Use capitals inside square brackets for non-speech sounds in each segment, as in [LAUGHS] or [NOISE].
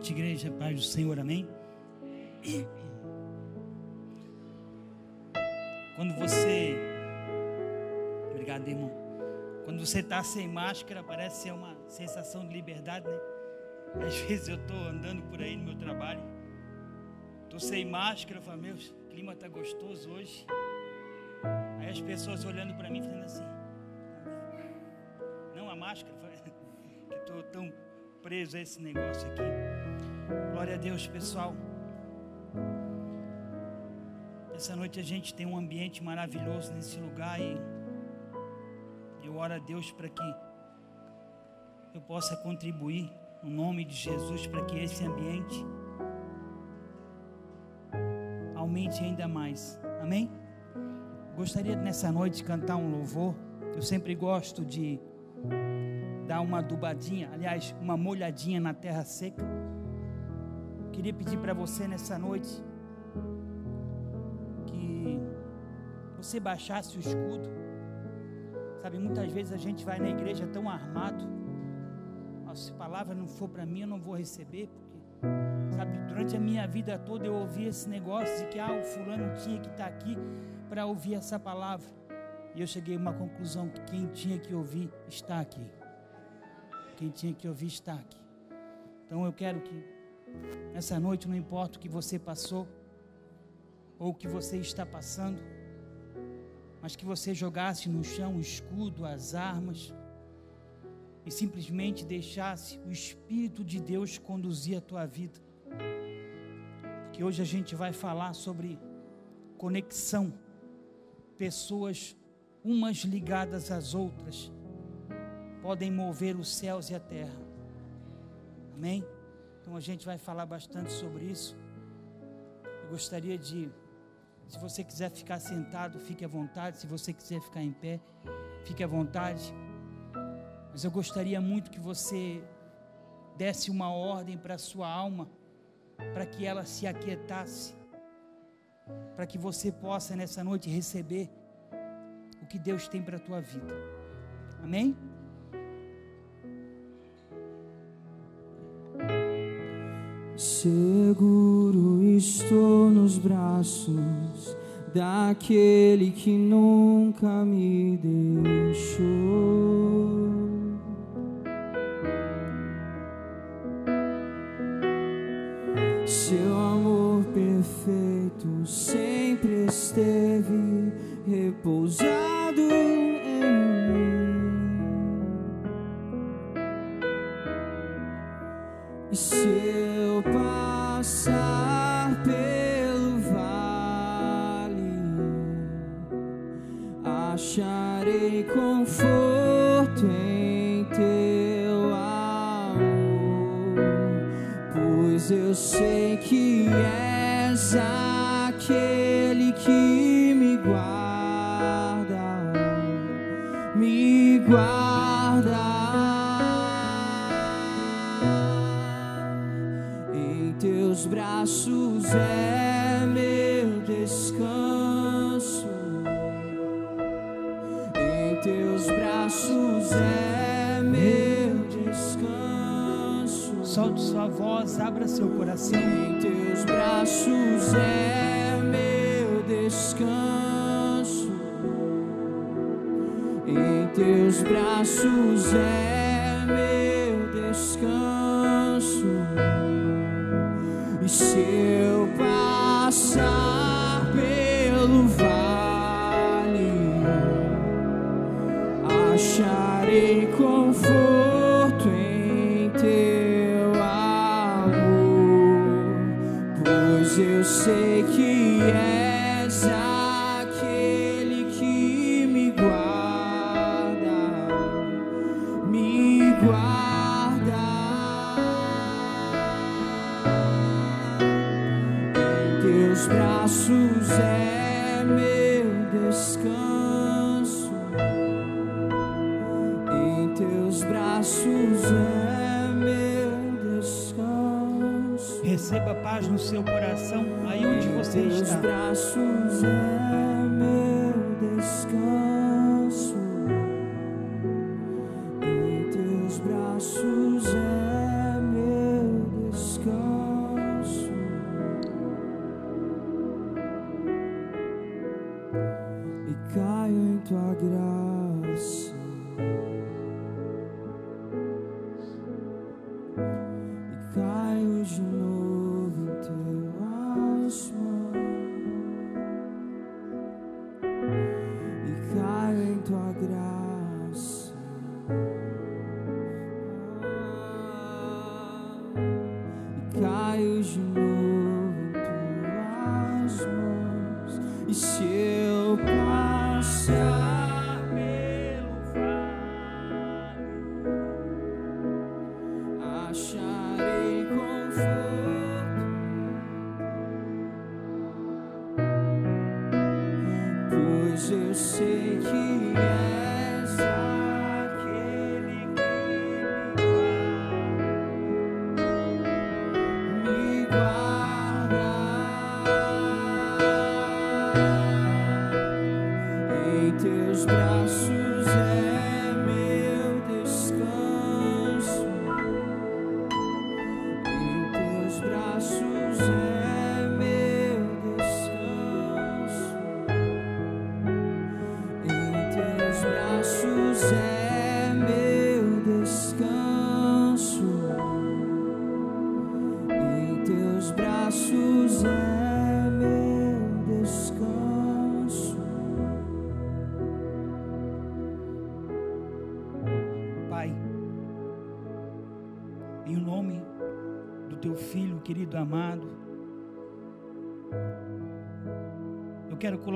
noite, igreja, paz do Senhor, amém? Quando você. Obrigado, irmão. Quando você está sem máscara, parece ser uma sensação de liberdade, né? Às [LAUGHS] vezes eu estou andando por aí no meu trabalho, estou sem máscara, falo, meu, o clima está gostoso hoje. Aí as pessoas olhando para mim, falando assim, não a máscara, [LAUGHS] que estou tão preso a esse negócio aqui. Glória a Deus, pessoal. Essa noite a gente tem um ambiente maravilhoso nesse lugar e eu oro a Deus para que eu possa contribuir no nome de Jesus para que esse ambiente aumente ainda mais. Amém? Gostaria nessa noite cantar um louvor. Eu sempre gosto de dar uma adubadinha, aliás, uma molhadinha na terra seca. Queria pedir para você nessa noite que você baixasse o escudo. Sabe, muitas vezes a gente vai na igreja tão armado. se a palavra não for para mim, eu não vou receber, porque sabe, durante a minha vida toda eu ouvi esse negócio de que ah, o fulano tinha que estar tá aqui para ouvir essa palavra. E eu cheguei a uma conclusão que quem tinha que ouvir está aqui. Quem tinha que ouvir está aqui. Então eu quero que nessa noite, não importa o que você passou ou o que você está passando, mas que você jogasse no chão o escudo, as armas e simplesmente deixasse o Espírito de Deus conduzir a tua vida. Porque hoje a gente vai falar sobre conexão, pessoas umas ligadas às outras podem mover os céus e a terra. Amém? Então a gente vai falar bastante sobre isso. Eu gostaria de, se você quiser ficar sentado, fique à vontade. Se você quiser ficar em pé, fique à vontade. Mas eu gostaria muito que você desse uma ordem para a sua alma, para que ela se aquietasse, para que você possa nessa noite receber que Deus tem para a tua vida. Amém? Seguro estou nos braços daquele que nunca me deixou. Acharei conforto em teu amor, pois eu sei que és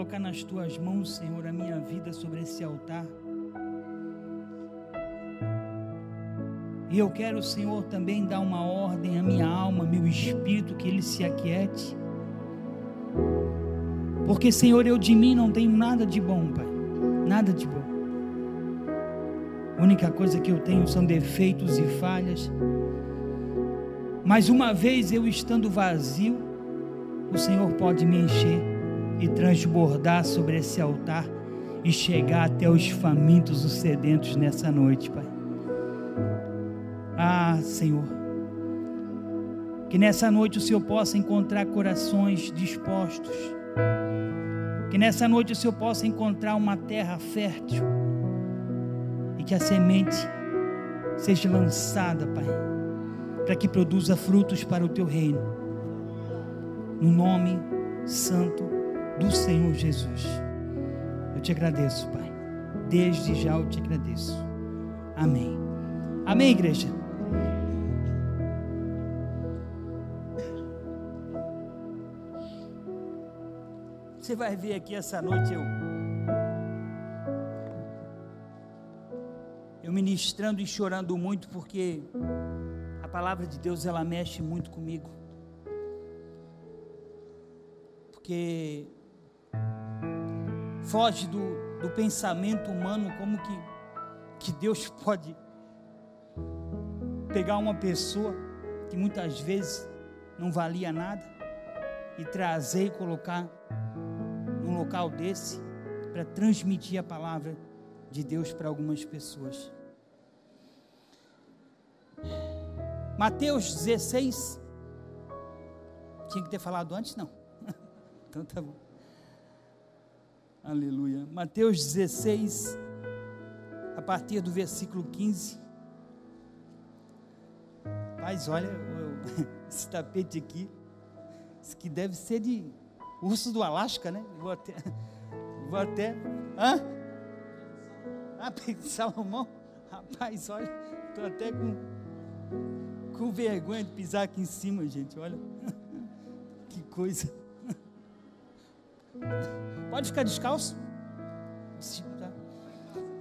colocar nas tuas mãos, Senhor, a minha vida sobre esse altar. E eu quero, Senhor, também dar uma ordem à minha alma, meu espírito, que ele se aquiete. Porque, Senhor, eu de mim não tenho nada de bom, Pai. Nada de bom. A única coisa que eu tenho são defeitos e falhas. Mas uma vez eu estando vazio, o Senhor pode me encher e transbordar sobre esse altar e chegar até os famintos, os sedentos nessa noite, Senhor, que nessa noite o Senhor possa encontrar corações dispostos, que nessa noite o Senhor possa encontrar uma terra fértil e que a semente seja lançada, Pai, para que produza frutos para o teu reino. No nome santo do Senhor Jesus. Eu te agradeço, Pai. Desde já eu te agradeço. Amém. Amém, igreja. Você vai ver aqui essa noite eu eu ministrando e chorando muito porque a palavra de Deus ela mexe muito comigo. Porque foge do, do pensamento humano como que, que Deus pode pegar uma pessoa que muitas vezes não valia nada e trazer e colocar num local desse para transmitir a palavra de Deus para algumas pessoas. Mateus 16. Tinha que ter falado antes? Não. [LAUGHS] Então tá bom. Aleluia. Mateus 16, a partir do versículo 15. Mas olha, [LAUGHS] esse tapete aqui, isso que deve ser de urso do Alasca, né? Vou até. [LAUGHS] Vou até. Hã? Ah, [LAUGHS] Salomão? Rapaz, olha, estou até com, com vergonha de pisar aqui em cima, gente. Olha. Que coisa. Pode ficar descalço? Tá?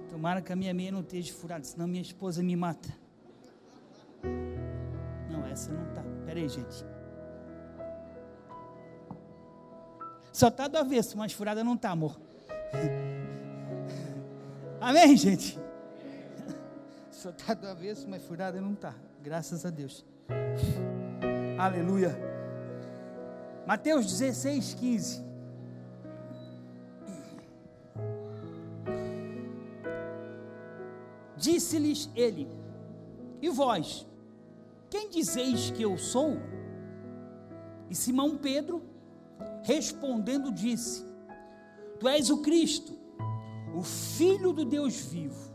Tomara que a minha meia não esteja furada, senão minha esposa me mata. Essa não tá. Pera aí, gente. Só tá do avesso, mas furada não tá, amor. [LAUGHS] Amém, gente? [LAUGHS] Só tá do avesso, mas furada não tá. Graças a Deus. [LAUGHS] Aleluia. Mateus 16, 15. Disse-lhes ele: E vós, quem dizeis que eu sou? E Simão Pedro, respondendo, disse: Tu és o Cristo, o Filho do Deus vivo.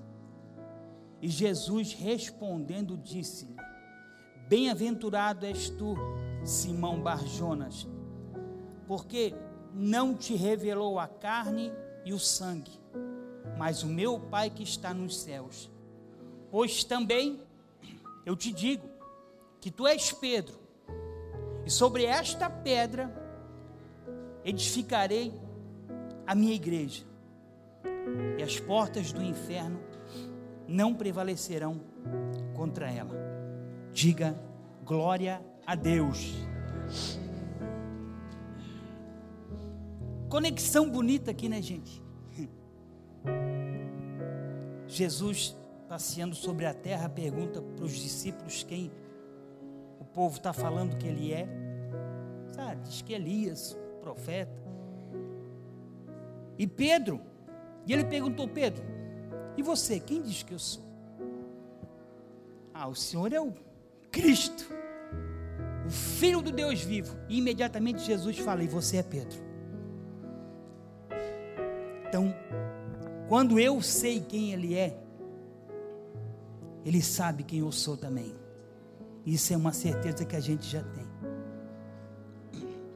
E Jesus respondendo, disse-lhe: Bem-aventurado és tu, Simão Barjonas, porque não te revelou a carne e o sangue, mas o meu Pai que está nos céus. Pois também eu te digo que tu és Pedro, E sobre esta pedra edificarei a minha igreja, e as portas do inferno não prevalecerão contra ela. Diga glória a Deus. Conexão bonita aqui, né, gente? Jesus, passeando sobre a terra, pergunta para os discípulos quem povo está falando que ele é. Sabe, diz que Elias, profeta. E Pedro, e ele perguntou: Pedro, e você, quem diz que eu sou? Ah, o Senhor é o Cristo, o Filho do Deus vivo. E imediatamente Jesus fala: E você é Pedro. Então, quando eu sei quem Ele é, Ele sabe quem eu sou também. Isso é uma certeza que a gente já tem.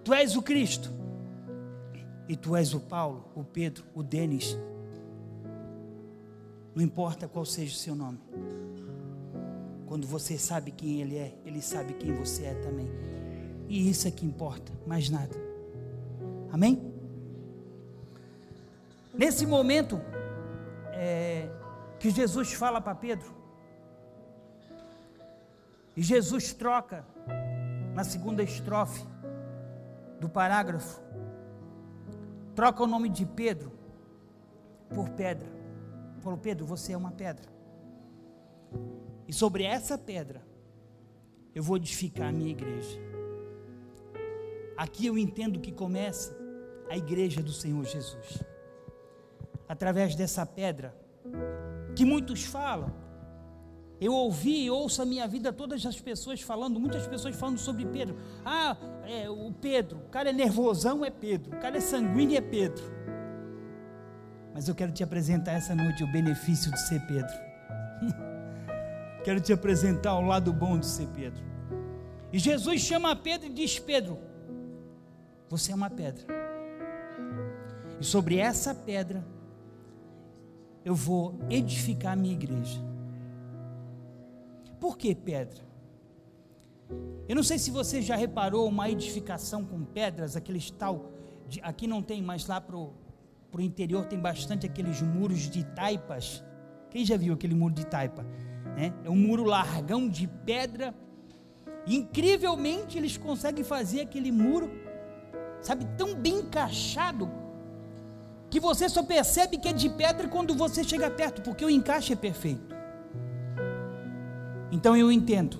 Tu és o Cristo, e tu és o Paulo, o Pedro, o Denis. Não importa qual seja o seu nome. Quando você sabe quem Ele é, Ele sabe quem você é também. E isso é que importa, mais nada. Amém? Nesse momento é, que Jesus fala para Pedro, e Jesus troca na segunda estrofe do parágrafo, troca o nome de Pedro por pedra. Falou, Pedro, você é uma pedra. E sobre essa pedra, eu vou edificar a minha igreja. Aqui eu entendo que começa a igreja do Senhor Jesus através dessa pedra, que muitos falam. Eu ouvi e ouço a minha vida todas as pessoas falando, muitas pessoas falando sobre Pedro. Ah, é, o Pedro, o cara é nervosão, é Pedro, o cara é sanguíneo, é Pedro. Mas eu quero te apresentar essa noite o benefício de ser Pedro. [LAUGHS] quero te apresentar o lado bom de ser Pedro. E Jesus chama Pedro e diz: Pedro, você é uma pedra. E sobre essa pedra eu vou edificar a minha igreja. Por que pedra? Eu não sei se você já reparou uma edificação com pedras, aqueles tal. De, aqui não tem, mas lá para o interior tem bastante aqueles muros de taipas. Quem já viu aquele muro de taipa? Né? É um muro largão de pedra. Incrivelmente eles conseguem fazer aquele muro, sabe, tão bem encaixado que você só percebe que é de pedra quando você chega perto, porque o encaixe é perfeito. Então eu entendo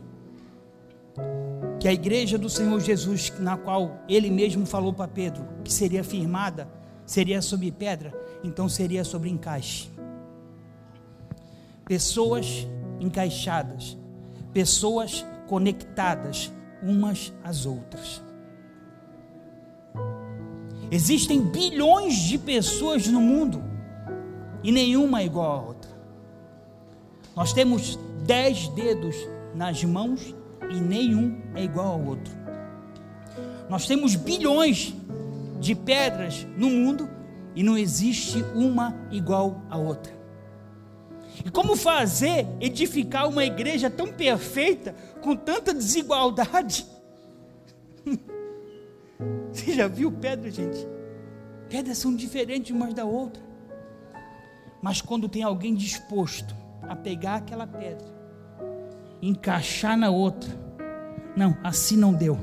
que a igreja do Senhor Jesus, na qual ele mesmo falou para Pedro que seria firmada, seria sobre pedra, então seria sobre encaixe. Pessoas encaixadas, pessoas conectadas umas às outras. Existem bilhões de pessoas no mundo e nenhuma é igual à outra. Nós temos dez dedos nas mãos e nenhum é igual ao outro. Nós temos bilhões de pedras no mundo e não existe uma igual à outra. E como fazer edificar uma igreja tão perfeita com tanta desigualdade? [LAUGHS] Você já viu pedra, gente? Pedras são diferentes umas da outra. Mas quando tem alguém disposto a pegar aquela pedra, encaixar na outra, não, assim não deu.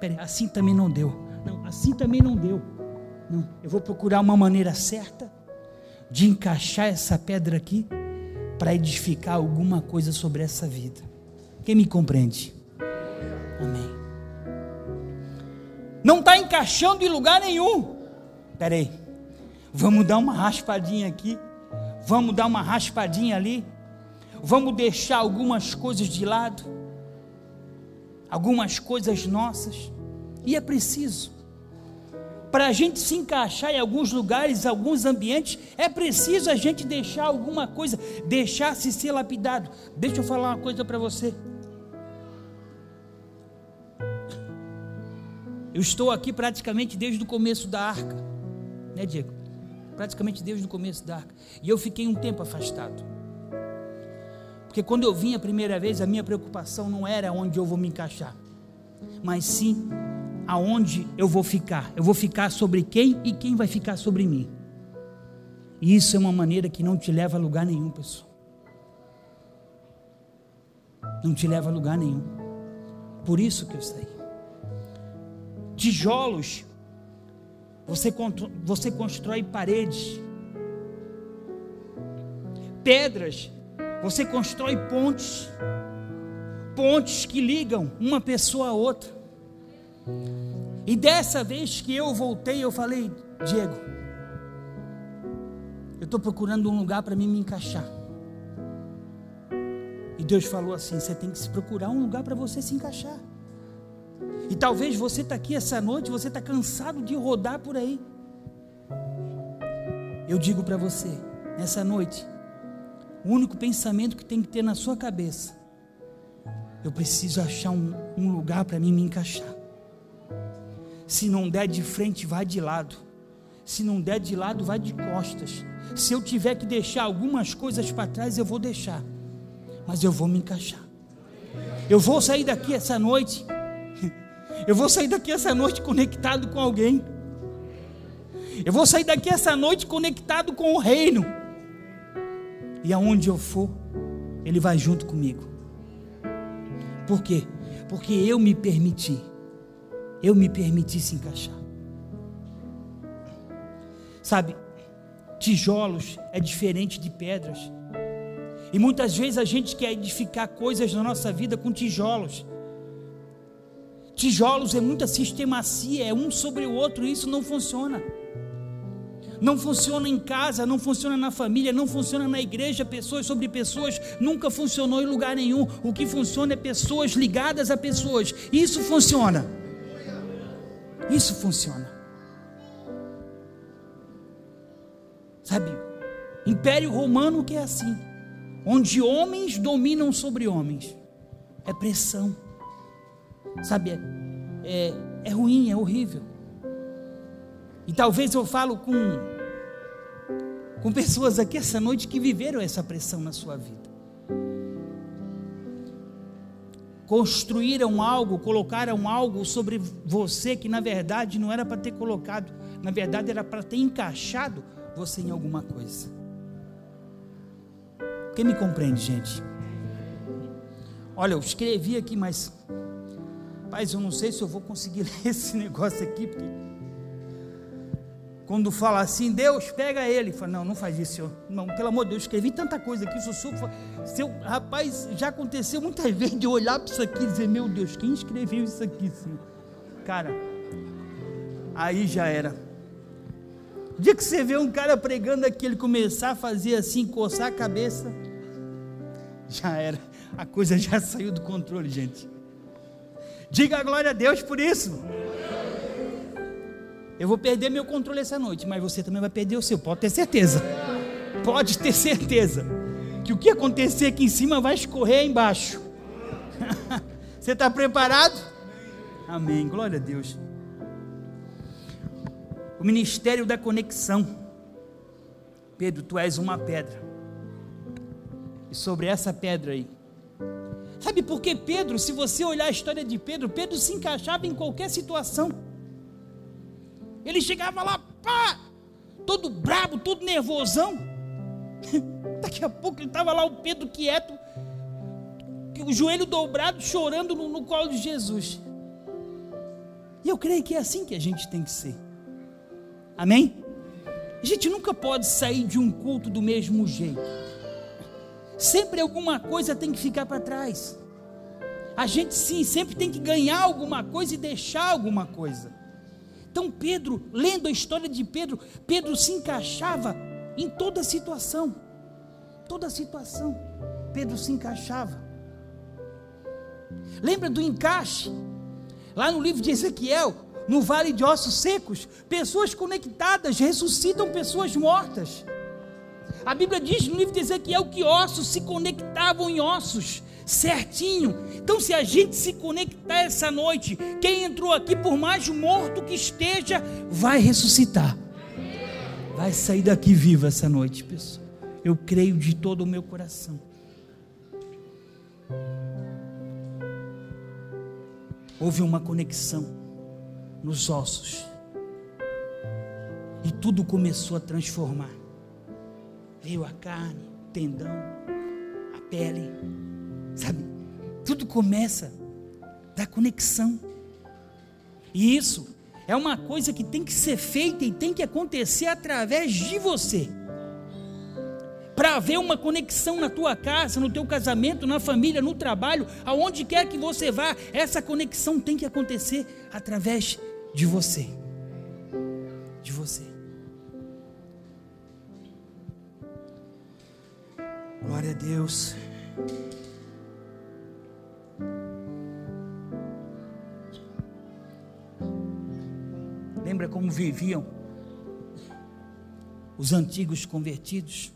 Peraí, assim também não deu. Não, assim também não deu. Não, eu vou procurar uma maneira certa de encaixar essa pedra aqui para edificar alguma coisa sobre essa vida. Quem me compreende? Amém não está encaixando em lugar nenhum. Espera aí, vamos dar uma raspadinha aqui, vamos dar uma raspadinha ali, vamos deixar algumas coisas de lado, algumas coisas nossas, e é preciso. Para a gente se encaixar em alguns lugares, alguns ambientes, é preciso a gente deixar alguma coisa, deixar-se ser lapidado. Deixa eu falar uma coisa para você. Eu estou aqui praticamente desde o começo da arca, né, Diego? Praticamente desde o começo da arca. E eu fiquei um tempo afastado. Porque quando eu vim a primeira vez, a minha preocupação não era onde eu vou me encaixar. mas sim aonde eu vou ficar. Eu vou ficar sobre quem e quem vai ficar sobre mim. E isso é uma maneira que não te leva a lugar nenhum, pessoal. Não te leva a lugar nenhum. Por isso que eu saí. Tijolos, você, você constrói paredes. Pedras, você constrói pontes. Pontes que ligam uma pessoa a outra. E dessa vez que eu voltei, eu falei, Diego, eu estou procurando um lugar para mim me encaixar. E Deus falou assim: você tem que se procurar um lugar para você se encaixar. E talvez você está aqui essa noite, você está cansado de rodar por aí. Eu digo para você, nessa noite, o único pensamento que tem que ter na sua cabeça, eu preciso achar um, um lugar para mim me encaixar. Se não der de frente, vai de lado. Se não der de lado, vai de costas. Se eu tiver que deixar algumas coisas para trás, eu vou deixar. Mas eu vou me encaixar. Eu vou sair daqui essa noite. [LAUGHS] Eu vou sair daqui essa noite conectado com alguém. Eu vou sair daqui essa noite conectado com o reino. E aonde eu for, ele vai junto comigo. Por quê? Porque eu me permiti eu me permitisse encaixar. Sabe, tijolos é diferente de pedras. E muitas vezes a gente quer edificar coisas na nossa vida com tijolos. Tijolos é muita sistemacia, é um sobre o outro, e isso não funciona. Não funciona em casa, não funciona na família, não funciona na igreja, pessoas sobre pessoas, nunca funcionou em lugar nenhum. O que funciona é pessoas ligadas a pessoas. Isso funciona. Isso funciona. Sabe? Império Romano que é assim, onde homens dominam sobre homens. É pressão. Sabe? É, é, é ruim, é horrível. E talvez eu falo com com pessoas aqui essa noite que viveram essa pressão na sua vida. construíram algo, colocaram algo sobre você que na verdade não era para ter colocado, na verdade era para ter encaixado você em alguma coisa. Quem me compreende, gente? Olha, eu escrevi aqui, mas, paz, eu não sei se eu vou conseguir [LAUGHS] ler esse negócio aqui, porque quando fala assim, Deus, pega ele. Fala, não, não faz isso, senhor. Não, pelo amor de Deus, escrevi tanta coisa aqui, o senhor, seu, rapaz, já aconteceu muitas [LAUGHS] vezes de olhar para isso aqui e dizer, meu Deus, quem escreveu isso aqui, senhor? Cara, aí já era. O dia que você vê um cara pregando aqui, ele começar a fazer assim, coçar a cabeça, já era. A coisa já [LAUGHS] saiu do controle, gente. Diga a glória a Deus por isso. Eu vou perder meu controle essa noite, mas você também vai perder o seu, pode ter certeza. Pode ter certeza. Que o que acontecer aqui em cima vai escorrer embaixo. [LAUGHS] você está preparado? Amém. Glória a Deus. O ministério da conexão. Pedro, tu és uma pedra. E sobre essa pedra aí. Sabe por que Pedro, se você olhar a história de Pedro, Pedro se encaixava em qualquer situação. Ele chegava lá, pá, todo brabo, todo nervosão. [LAUGHS] Daqui a pouco ele estava lá, o Pedro quieto, o joelho dobrado, chorando no, no colo de Jesus. E eu creio que é assim que a gente tem que ser. Amém? A gente nunca pode sair de um culto do mesmo jeito. Sempre alguma coisa tem que ficar para trás. A gente sim, sempre tem que ganhar alguma coisa e deixar alguma coisa. Então, Pedro, lendo a história de Pedro, Pedro se encaixava em toda situação. Toda situação, Pedro se encaixava. Lembra do encaixe? Lá no livro de Ezequiel, no vale de ossos secos, pessoas conectadas ressuscitam pessoas mortas. A Bíblia diz no livro de Ezequiel que ossos se conectavam em ossos certinho. Então, se a gente se conectar essa noite, quem entrou aqui, por mais morto que esteja, vai ressuscitar. Vai sair daqui vivo essa noite, pessoal. Eu creio de todo o meu coração. houve uma conexão nos ossos. E tudo começou a transformar. Veio a carne, o tendão, a pele, sabe? Tudo começa da conexão. E isso é uma coisa que tem que ser feita e tem que acontecer através de você. Para haver uma conexão na tua casa, no teu casamento, na família, no trabalho, aonde quer que você vá, essa conexão tem que acontecer através de você. De você. Glória a Deus. Lembra como viviam os antigos convertidos?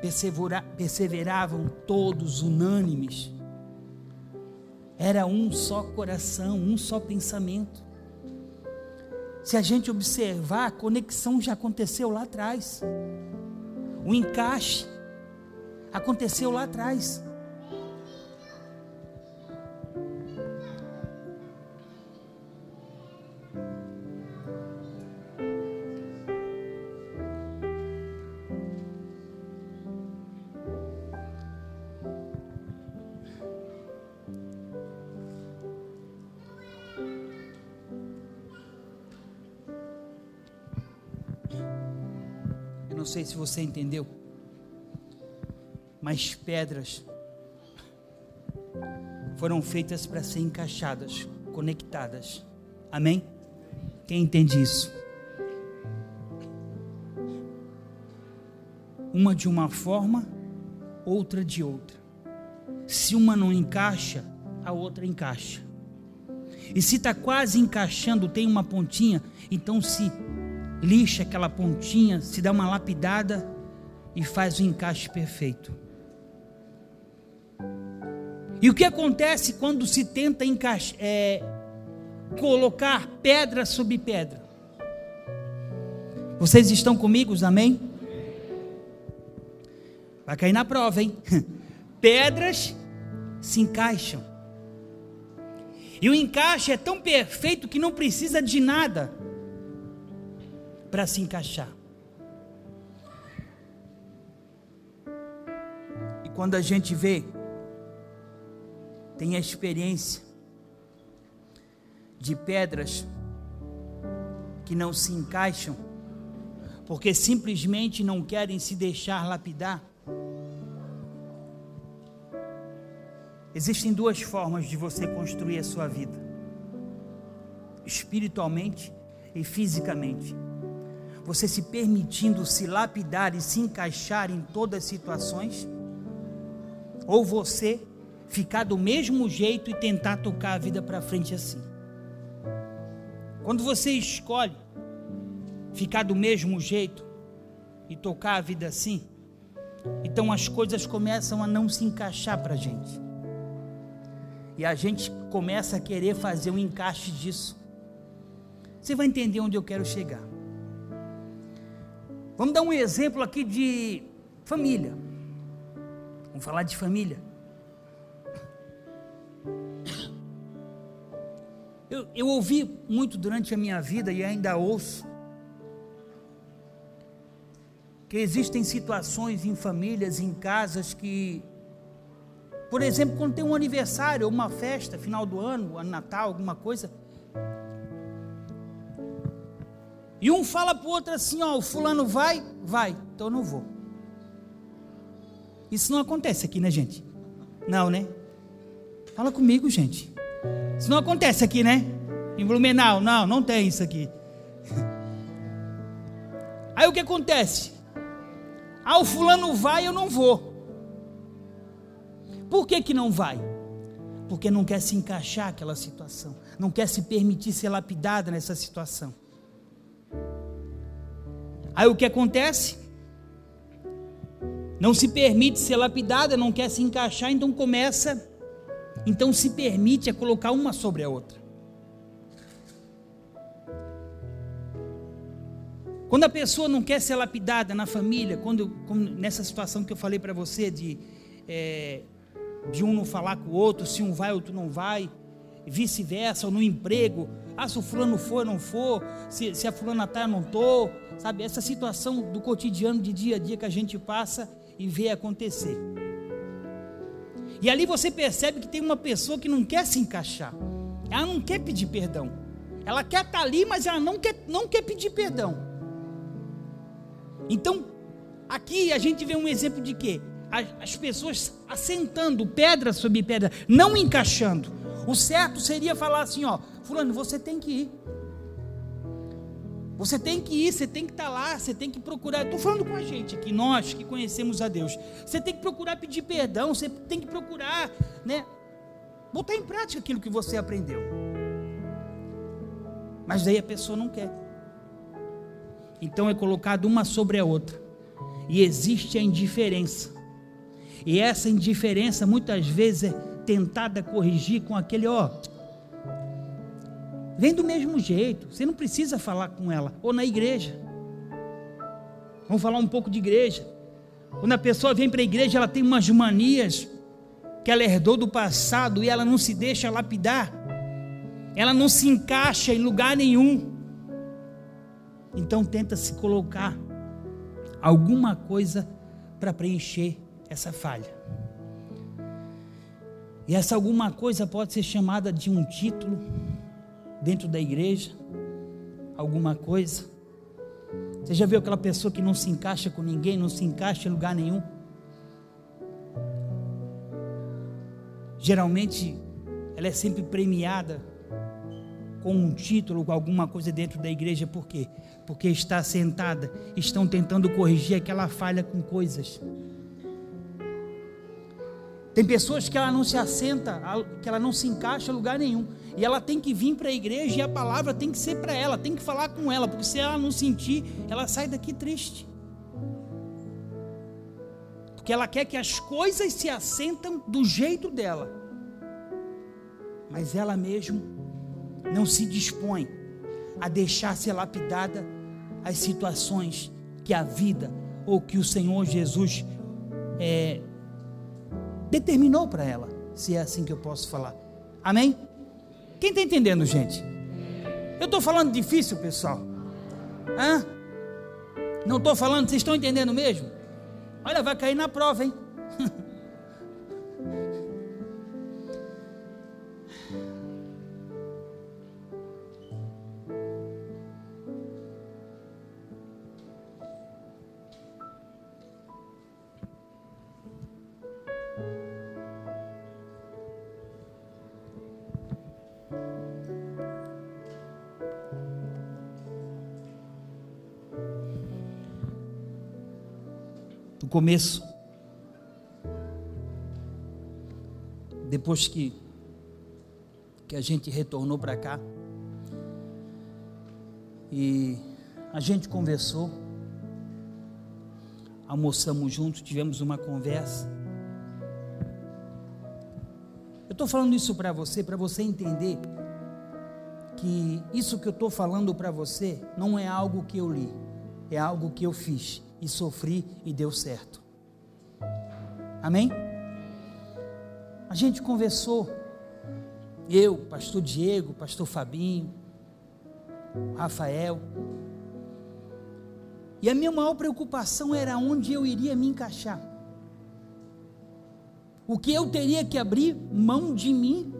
Persevera, perseveravam todos unânimes. Era um só coração, um só pensamento. Se a gente observar, a conexão já aconteceu lá atrás. O encaixe aconteceu lá atrás. Não sei se você entendeu, mas pedras foram feitas para ser encaixadas, conectadas. Amém? Quem entende isso? Uma de uma forma, outra de outra. Se uma não encaixa, a outra encaixa. E se está quase encaixando, tem uma pontinha, então se lixa aquela pontinha, se dá uma lapidada e faz o encaixe perfeito. E o que acontece quando se tenta encaixe, é, colocar pedra sobre pedra? Vocês estão comigo, amém? Vai cair na prova, hein? [LAUGHS] Pedras se encaixam. E o encaixe é tão perfeito que não precisa de nada para se encaixar. E quando a gente vê, tem a experiência de pedras que não se encaixam, porque simplesmente não querem se deixar lapidar. Existem duas formas de você construir a sua vida: espiritualmente e fisicamente você se permitindo se lapidar e se encaixar em todas as situações, ou você ficar do mesmo jeito e tentar tocar a vida para frente assim. Quando você escolhe ficar do mesmo jeito e tocar a vida assim, então as coisas começam a não se encaixar para a gente. E a gente começa a querer fazer um encaixe disso. Você vai entender onde eu quero chegar. Vamos dar um exemplo aqui de família. Vamos falar de família. Eu, eu ouvi muito durante a minha vida e ainda ouço que existem situações em famílias, em casas que, por exemplo, quando tem um aniversário uma festa, final do ano, ano Natal, alguma coisa, E um fala para o outro assim: ó, o fulano vai, vai, então eu não vou. Isso não acontece aqui, né, gente? Não, né? Fala comigo, gente. Isso não acontece aqui, né? Em Blumenau, não, não tem isso aqui. [LAUGHS] Aí o que acontece? Ah, o fulano vai, eu não vou. Por que que não vai? Porque não quer se encaixar aquela situação, não quer se permitir ser lapidada nessa situação. Aí o que acontece? Não se permite ser lapidada, não quer se encaixar, então começa, então se permite a colocar uma sobre a outra. Quando a pessoa não quer ser lapidada na família, quando, nessa situação que eu falei para você de é, de um não falar com o outro, se um vai, outro não vai, vice-versa, ou no emprego, ah, se o fulano for, não for, se, se a fulana está, não estou, sabe? Essa situação do cotidiano, de dia a dia que a gente passa e vê acontecer. E ali você percebe que tem uma pessoa que não quer se encaixar, ela não quer pedir perdão, ela quer estar tá ali, mas ela não quer, não quer pedir perdão. Então, aqui a gente vê um exemplo de quê? As pessoas assentando pedra sobre pedra, não encaixando. O certo seria falar assim: ó, Fulano, você tem que ir. Você tem que ir, você tem que estar tá lá, você tem que procurar. Estou falando com a gente aqui, nós que conhecemos a Deus. Você tem que procurar pedir perdão, você tem que procurar, né? Botar em prática aquilo que você aprendeu. Mas daí a pessoa não quer. Então é colocado uma sobre a outra. E existe a indiferença. E essa indiferença muitas vezes é tentada corrigir com aquele, ó, vem do mesmo jeito, você não precisa falar com ela, ou na igreja. Vamos falar um pouco de igreja. Quando a pessoa vem para a igreja, ela tem umas manias que ela herdou do passado e ela não se deixa lapidar, ela não se encaixa em lugar nenhum. Então tenta se colocar alguma coisa para preencher essa falha. E essa alguma coisa pode ser chamada de um título dentro da igreja, alguma coisa. Você já viu aquela pessoa que não se encaixa com ninguém, não se encaixa em lugar nenhum? Geralmente, ela é sempre premiada com um título, com alguma coisa dentro da igreja, por quê? Porque está sentada, estão tentando corrigir aquela falha com coisas. Tem pessoas que ela não se assenta, que ela não se encaixa em lugar nenhum. E ela tem que vir para a igreja e a palavra tem que ser para ela, tem que falar com ela, porque se ela não sentir, ela sai daqui triste. Porque ela quer que as coisas se assentam do jeito dela. Mas ela mesmo não se dispõe a deixar ser lapidada as situações que a vida ou que o Senhor Jesus é, determinou para ela, se é assim que eu posso falar. Amém? Quem está entendendo, gente? Eu estou falando difícil, pessoal? Hã? Não estou falando, vocês estão entendendo mesmo? Olha, vai cair na prova, hein? [LAUGHS] começo. Depois que, que a gente retornou para cá, e a gente conversou, almoçamos juntos, tivemos uma conversa. Eu estou falando isso para você, para você entender que isso que eu estou falando para você não é algo que eu li, é algo que eu fiz e sofri e deu certo. Amém? A gente conversou, eu, pastor Diego, pastor Fabinho, Rafael, e a minha maior preocupação era onde eu iria me encaixar. O que eu teria que abrir mão de mim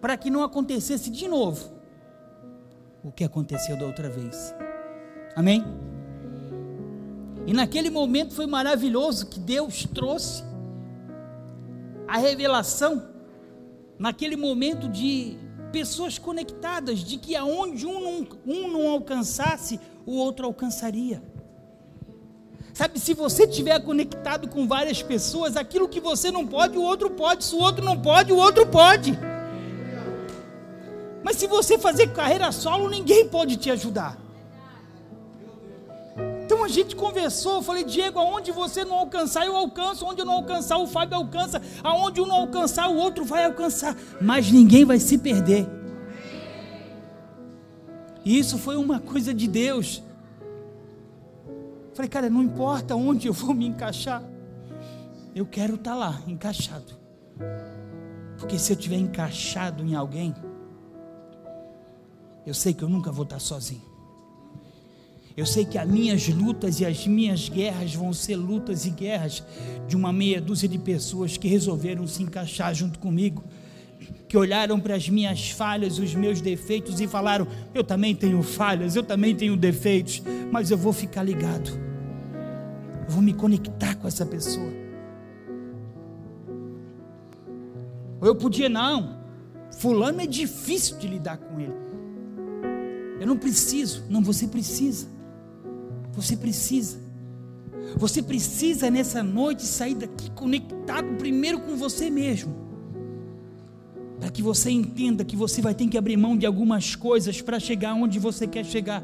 para que não acontecesse de novo o que aconteceu da outra vez. Amém? E naquele momento foi maravilhoso que Deus trouxe a revelação, naquele momento de pessoas conectadas, de que aonde um não, um não alcançasse, o outro alcançaria. Sabe, se você estiver conectado com várias pessoas, aquilo que você não pode, o outro pode. Se o outro não pode, o outro pode. Mas se você fazer carreira solo, ninguém pode te ajudar. Gente conversou, eu falei, Diego, aonde você não alcançar, eu alcanço, onde eu não alcançar, o Fábio alcança, aonde um não alcançar, o outro vai alcançar, mas ninguém vai se perder. E isso foi uma coisa de Deus. Falei, cara, não importa onde eu vou me encaixar, eu quero estar tá lá, encaixado. Porque se eu tiver encaixado em alguém, eu sei que eu nunca vou estar sozinho. Eu sei que as minhas lutas e as minhas guerras vão ser lutas e guerras de uma meia dúzia de pessoas que resolveram se encaixar junto comigo, que olharam para as minhas falhas, os meus defeitos e falaram: Eu também tenho falhas, eu também tenho defeitos, mas eu vou ficar ligado, eu vou me conectar com essa pessoa. Ou eu podia, não, Fulano é difícil de lidar com ele. Eu não preciso, não, você precisa. Você precisa. Você precisa nessa noite sair daqui conectado primeiro com você mesmo. Para que você entenda que você vai ter que abrir mão de algumas coisas para chegar onde você quer chegar.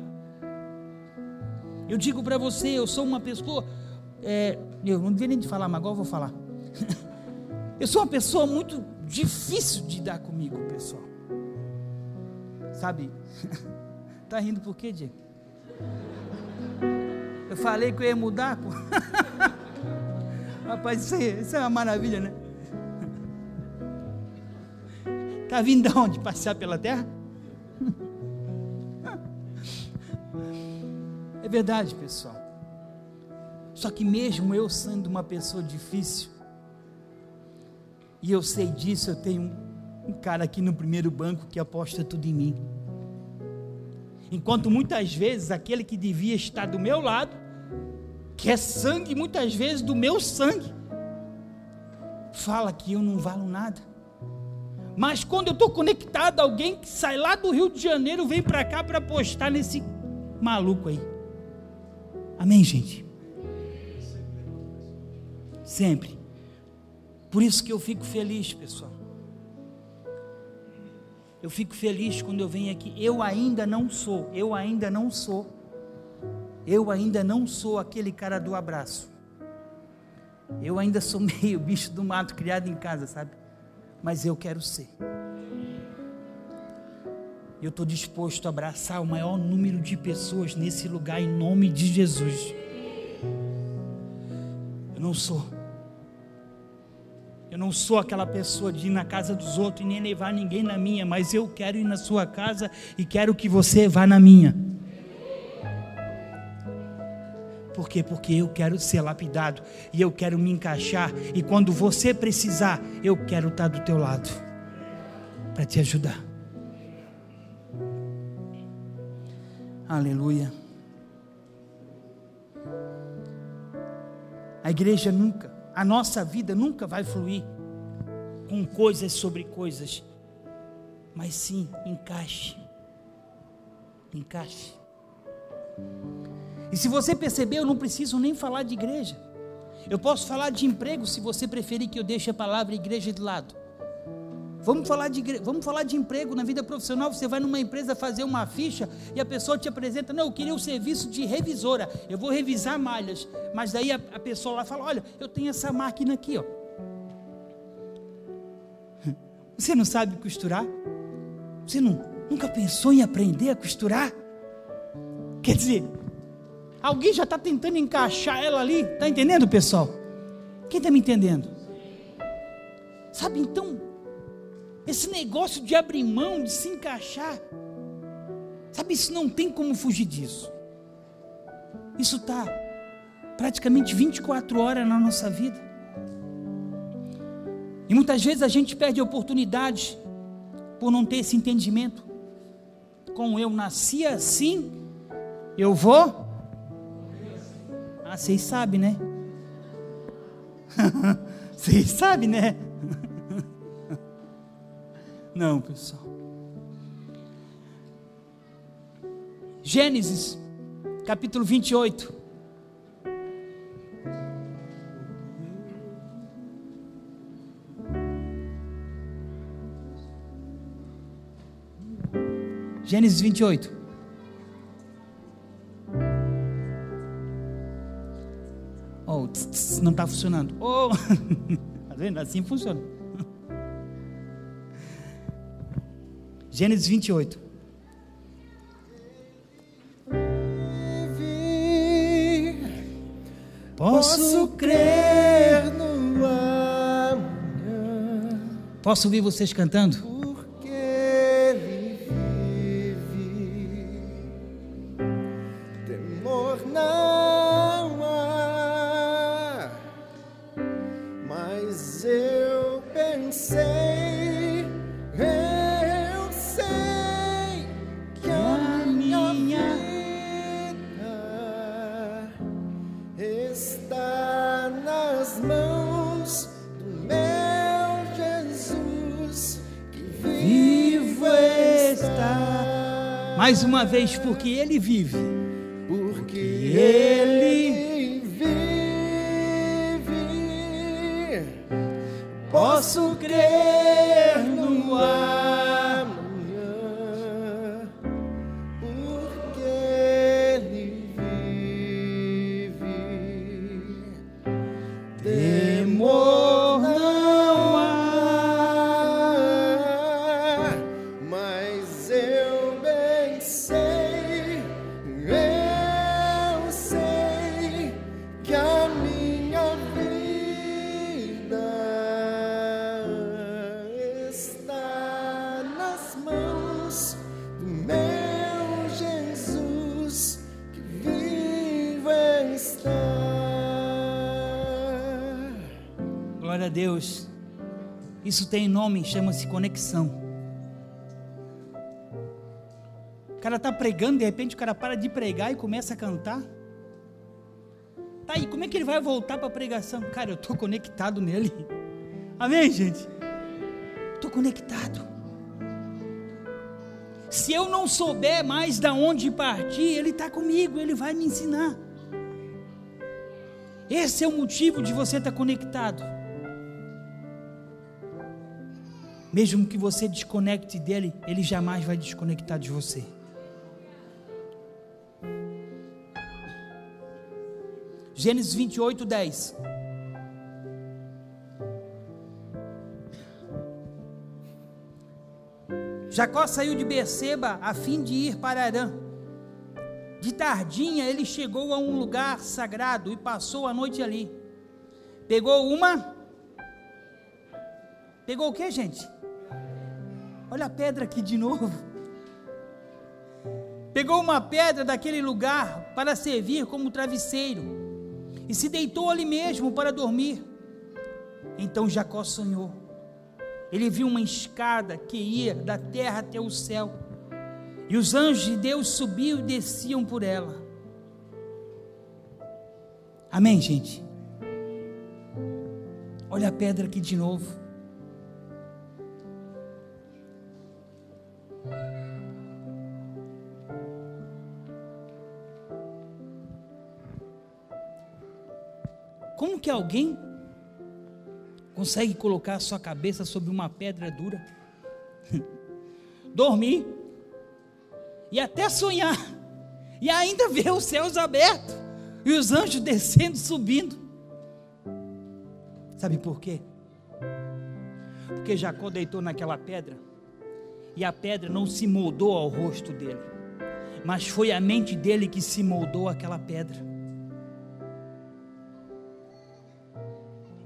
Eu digo para você, eu sou uma pessoa. É, eu não devia nem te falar, mas agora eu vou falar. [LAUGHS] eu sou uma pessoa muito difícil de dar comigo, pessoal. Sabe? [LAUGHS] tá rindo por quê, Diego? Eu falei que eu ia mudar, pô. [LAUGHS] Rapaz, isso, aí, isso é uma maravilha, né? [LAUGHS] Tá vindo de onde? Passear pela terra? [LAUGHS] É verdade, pessoal. Só que mesmo eu sendo uma pessoa difícil, e eu sei disso, eu tenho um cara aqui no primeiro banco que aposta tudo em mim. Enquanto muitas vezes aquele que devia estar do meu lado, que é sangue muitas vezes do meu sangue, fala que eu não valo nada. Mas quando eu estou conectado a alguém que sai lá do Rio de Janeiro, vem para cá para apostar nesse maluco aí. Amém, gente? Sempre. Por isso que eu fico feliz, pessoal. Eu fico feliz quando eu venho aqui. Eu ainda não sou, eu ainda não sou, eu ainda não sou aquele cara do abraço. Eu ainda sou [LAUGHS] meio bicho do mato criado em casa, sabe? Mas eu quero ser. Eu estou disposto a abraçar o maior número de pessoas nesse lugar em nome de Jesus. Eu não sou. Eu não sou aquela pessoa de ir na casa dos outros e nem levar ninguém na minha, mas eu quero ir na sua casa e quero que você vá na minha. Por quê? Porque eu quero ser lapidado e eu quero me encaixar e quando você precisar, eu quero estar do teu lado para te ajudar. Aleluia. A igreja nunca a nossa vida nunca vai fluir com coisas sobre coisas, mas sim encaixe. Encaixe. E se você perceber, eu não preciso nem falar de igreja. Eu posso falar de emprego se você preferir que eu deixe a palavra igreja de lado. Vamos falar de, vamos falar de emprego na vida profissional. Você vai numa empresa fazer uma ficha e a pessoa te apresenta: Não, eu queria o um serviço de revisora. Eu vou revisar malhas. Mas daí a, a pessoa lá fala: Olha, eu tenho essa máquina aqui, ó. [LAUGHS] Você não sabe costurar? Você não, nunca pensou em aprender a costurar? Quer dizer, alguém já está tentando encaixar ela ali. Está entendendo, pessoal? Quem está me entendendo? Sabe, então, esse negócio de abrir mão, de se encaixar. Sabe, isso não tem como fugir disso. Isso está praticamente 24 horas na nossa vida. E muitas vezes a gente perde oportunidades por não ter esse entendimento. Com eu nasci assim, eu vou. Ah, vocês sabem, né? [LAUGHS] Vocês sabem, né? [LAUGHS] Não, pessoal. Gênesis, capítulo 28. Gênesis 28. Tss, tss, não está funcionando. Oh, tá vendo? Assim funciona. Gênesis 28. Posso crer no amanhã. Posso ouvir vocês cantando? Mais uma vez, porque Ele vive. Isso tem nome, chama-se conexão. O cara está pregando, de repente o cara para de pregar e começa a cantar. Tá aí, como é que ele vai voltar para a pregação? Cara, eu estou conectado nele. Amém, gente? Estou conectado. Se eu não souber mais da onde partir, ele está comigo, ele vai me ensinar. Esse é o motivo de você estar conectado. Mesmo que você desconecte dele, ele jamais vai desconectar de você. Gênesis 28, 10. Jacó saiu de Beceba a fim de ir para Arã. De tardinha ele chegou a um lugar sagrado e passou a noite ali. Pegou uma. Pegou o que, gente? Olha a pedra aqui de novo. Pegou uma pedra daquele lugar para servir como travesseiro e se deitou ali mesmo para dormir. Então Jacó sonhou. Ele viu uma escada que ia da terra até o céu, e os anjos de Deus subiam e desciam por ela. Amém, gente? Olha a pedra aqui de novo. Como que alguém consegue colocar a sua cabeça sobre uma pedra dura? [LAUGHS] Dormir e até sonhar, e ainda [LAUGHS] ver os céus abertos e os anjos descendo, subindo. Sabe por quê? Porque Jacó deitou naquela pedra e a pedra não se moldou ao rosto dele, mas foi a mente dele que se moldou àquela pedra.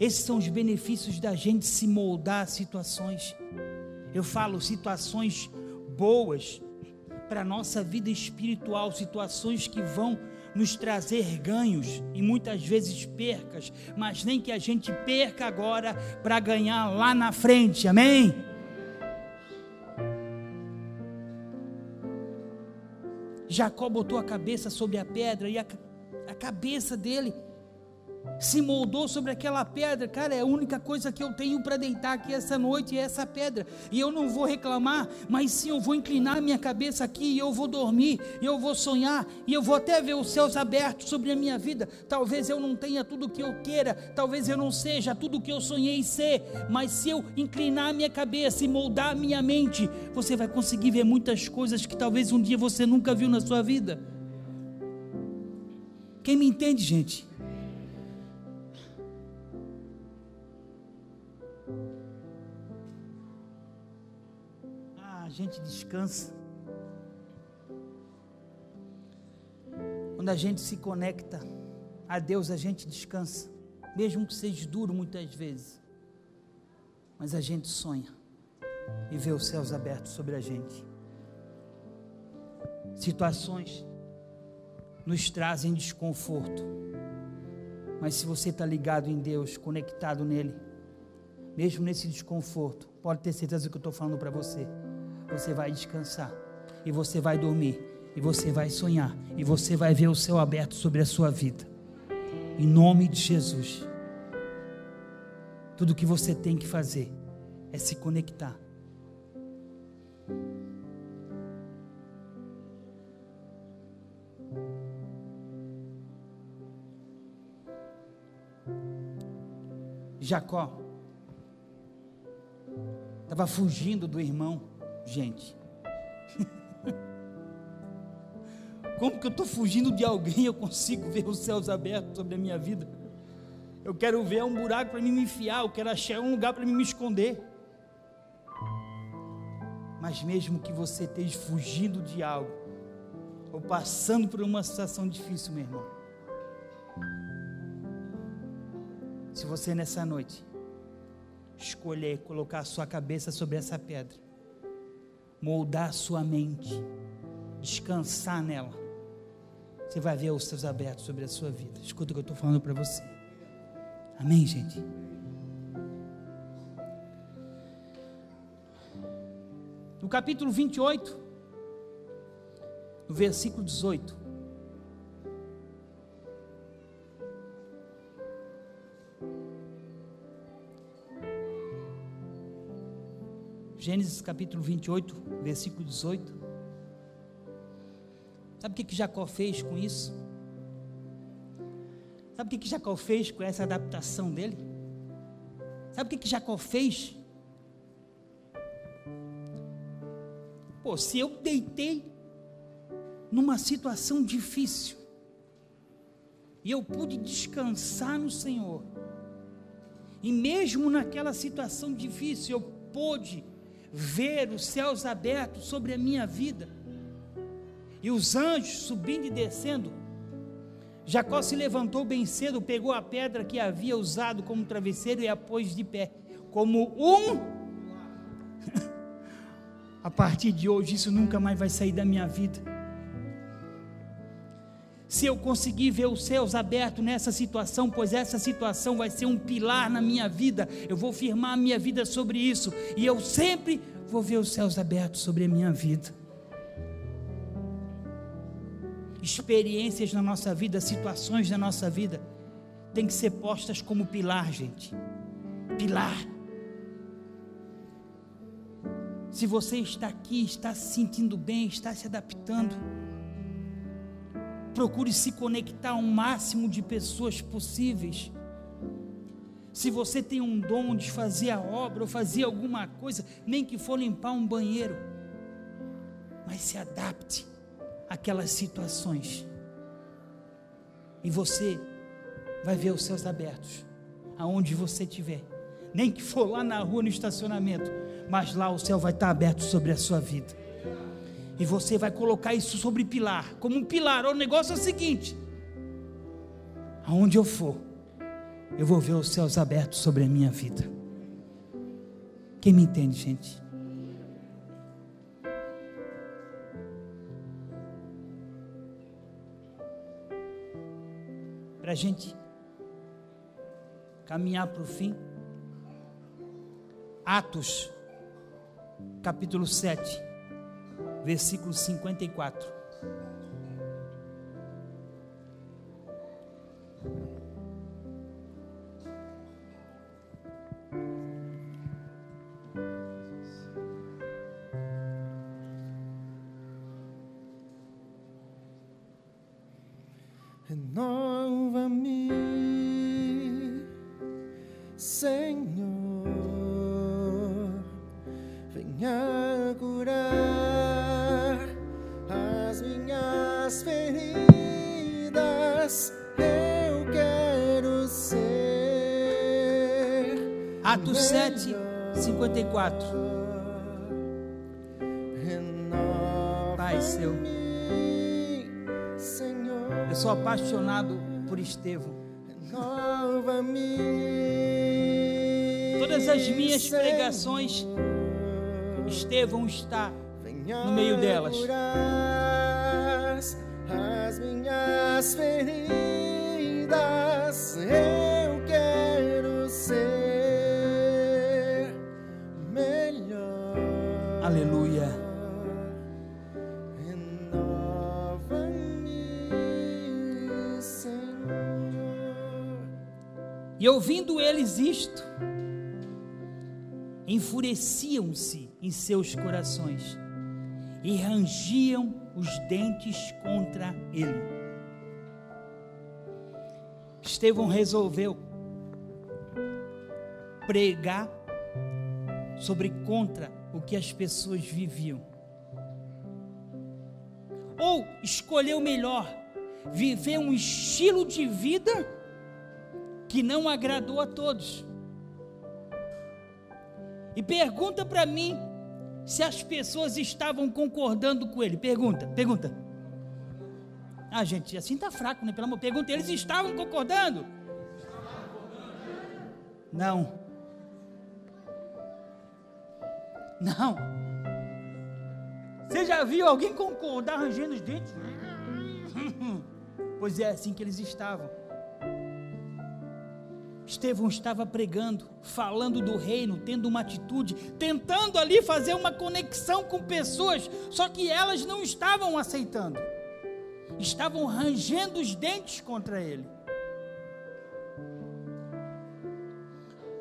Esses são os benefícios da gente se moldar a situações. Eu falo situações boas para a nossa vida espiritual, situações que vão nos trazer ganhos e muitas vezes percas, mas nem que a gente perca agora para ganhar lá na frente, amém? Jacó botou a cabeça sobre a pedra e a, a cabeça dele se moldou sobre aquela pedra, cara, é a única coisa que eu tenho para deitar aqui essa noite é essa pedra. E eu não vou reclamar, mas sim eu vou inclinar minha cabeça aqui e eu vou dormir, e eu vou sonhar, e eu vou até ver os céus abertos sobre a minha vida. Talvez eu não tenha tudo o que eu queira, talvez eu não seja tudo o que eu sonhei ser, mas se eu inclinar minha cabeça e moldar minha mente, você vai conseguir ver muitas coisas que talvez um dia você nunca viu na sua vida. Quem me entende, gente? Gente descansa. Quando a gente se conecta a Deus, a gente descansa, mesmo que seja duro muitas vezes. mas a gente sonha e vê os céus abertos sobre a gente. Situações nos trazem desconforto, mas se você está ligado em Deus, conectado nele, mesmo nesse desconforto, pode ter certeza que eu estou falando para você. Você vai descansar e você vai dormir e você vai sonhar e você vai ver o céu aberto sobre a sua vida. Em nome de Jesus. Tudo que você tem que fazer é se conectar. Jacó estava fugindo do irmão, gente. [LAUGHS] Como que eu estou fugindo de alguém eu consigo ver os céus abertos sobre a minha vida? Eu quero ver um buraco para me enfiar, eu quero achar um lugar para me esconder. Mas mesmo que você esteja fugindo de algo, ou passando por uma situação difícil, meu irmão, se você nessa noite escolher colocar a sua cabeça sobre essa pedra, moldar sua mente, descansar nela, você vai ver os seus abertos sobre a sua vida. Escuta o que eu estou falando para você. Amém, gente? No capítulo 28, no versículo 18. Gênesis capítulo 28, versículo 18. Sabe o que, que Jacó fez com isso? Sabe o que, que Jacó fez com essa adaptação dele? Sabe o que, que Jacó fez? Pô, se eu deitei numa situação difícil e eu pude descansar no Senhor, e mesmo naquela situação difícil eu pude ver os céus abertos sobre a minha vida, e os anjos subindo e descendo. Jacó se levantou bem cedo, pegou a pedra que havia usado como travesseiro e a pôs de pé, como um. [LAUGHS] a partir de hoje, isso nunca mais vai sair da minha vida. Se eu conseguir ver os céus abertos nessa situação, pois essa situação vai ser um pilar na minha vida, eu vou firmar a minha vida sobre isso, e eu sempre vou ver os céus abertos sobre a minha vida experiências na nossa vida, situações na nossa vida, tem que ser postas como pilar, gente. Pilar. Se você está aqui, está se sentindo bem, está se adaptando, procure se conectar ao máximo de pessoas possíveis. Se você tem um dom de fazer a obra ou fazer alguma coisa, nem que for limpar um banheiro, mas se adapte aquelas situações. E você vai ver os céus abertos, aonde você estiver. Nem que for lá na rua no estacionamento, mas lá o céu vai estar aberto sobre a sua vida. E você vai colocar isso sobre pilar, como um pilar. O negócio é o seguinte: aonde eu for, eu vou ver os céus abertos sobre a minha vida. Quem me entende, gente? para a gente caminhar para o fim. Atos, capítulo 7, versículo 54. Apaixonado por Estevão. Todas as minhas pregações, Estevão está no meio delas. As minhas feridas, ouvindo eles isto, enfureciam-se em seus corações e rangiam os dentes contra ele. Estevão resolveu pregar sobre contra o que as pessoas viviam. Ou escolheu melhor viver um estilo de vida que não agradou a todos. E pergunta para mim se as pessoas estavam concordando com ele. Pergunta, pergunta. Ah, gente, assim tá fraco, né? Pelo amor, pergunta, eles estavam concordando? Não. Não. Você já viu alguém concordar rangendo os dentes? [LAUGHS] Pois é assim que eles estavam. Estevão estava pregando, falando do reino, tendo uma atitude, tentando ali fazer uma conexão com pessoas, só que elas não estavam aceitando, estavam rangendo os dentes contra ele.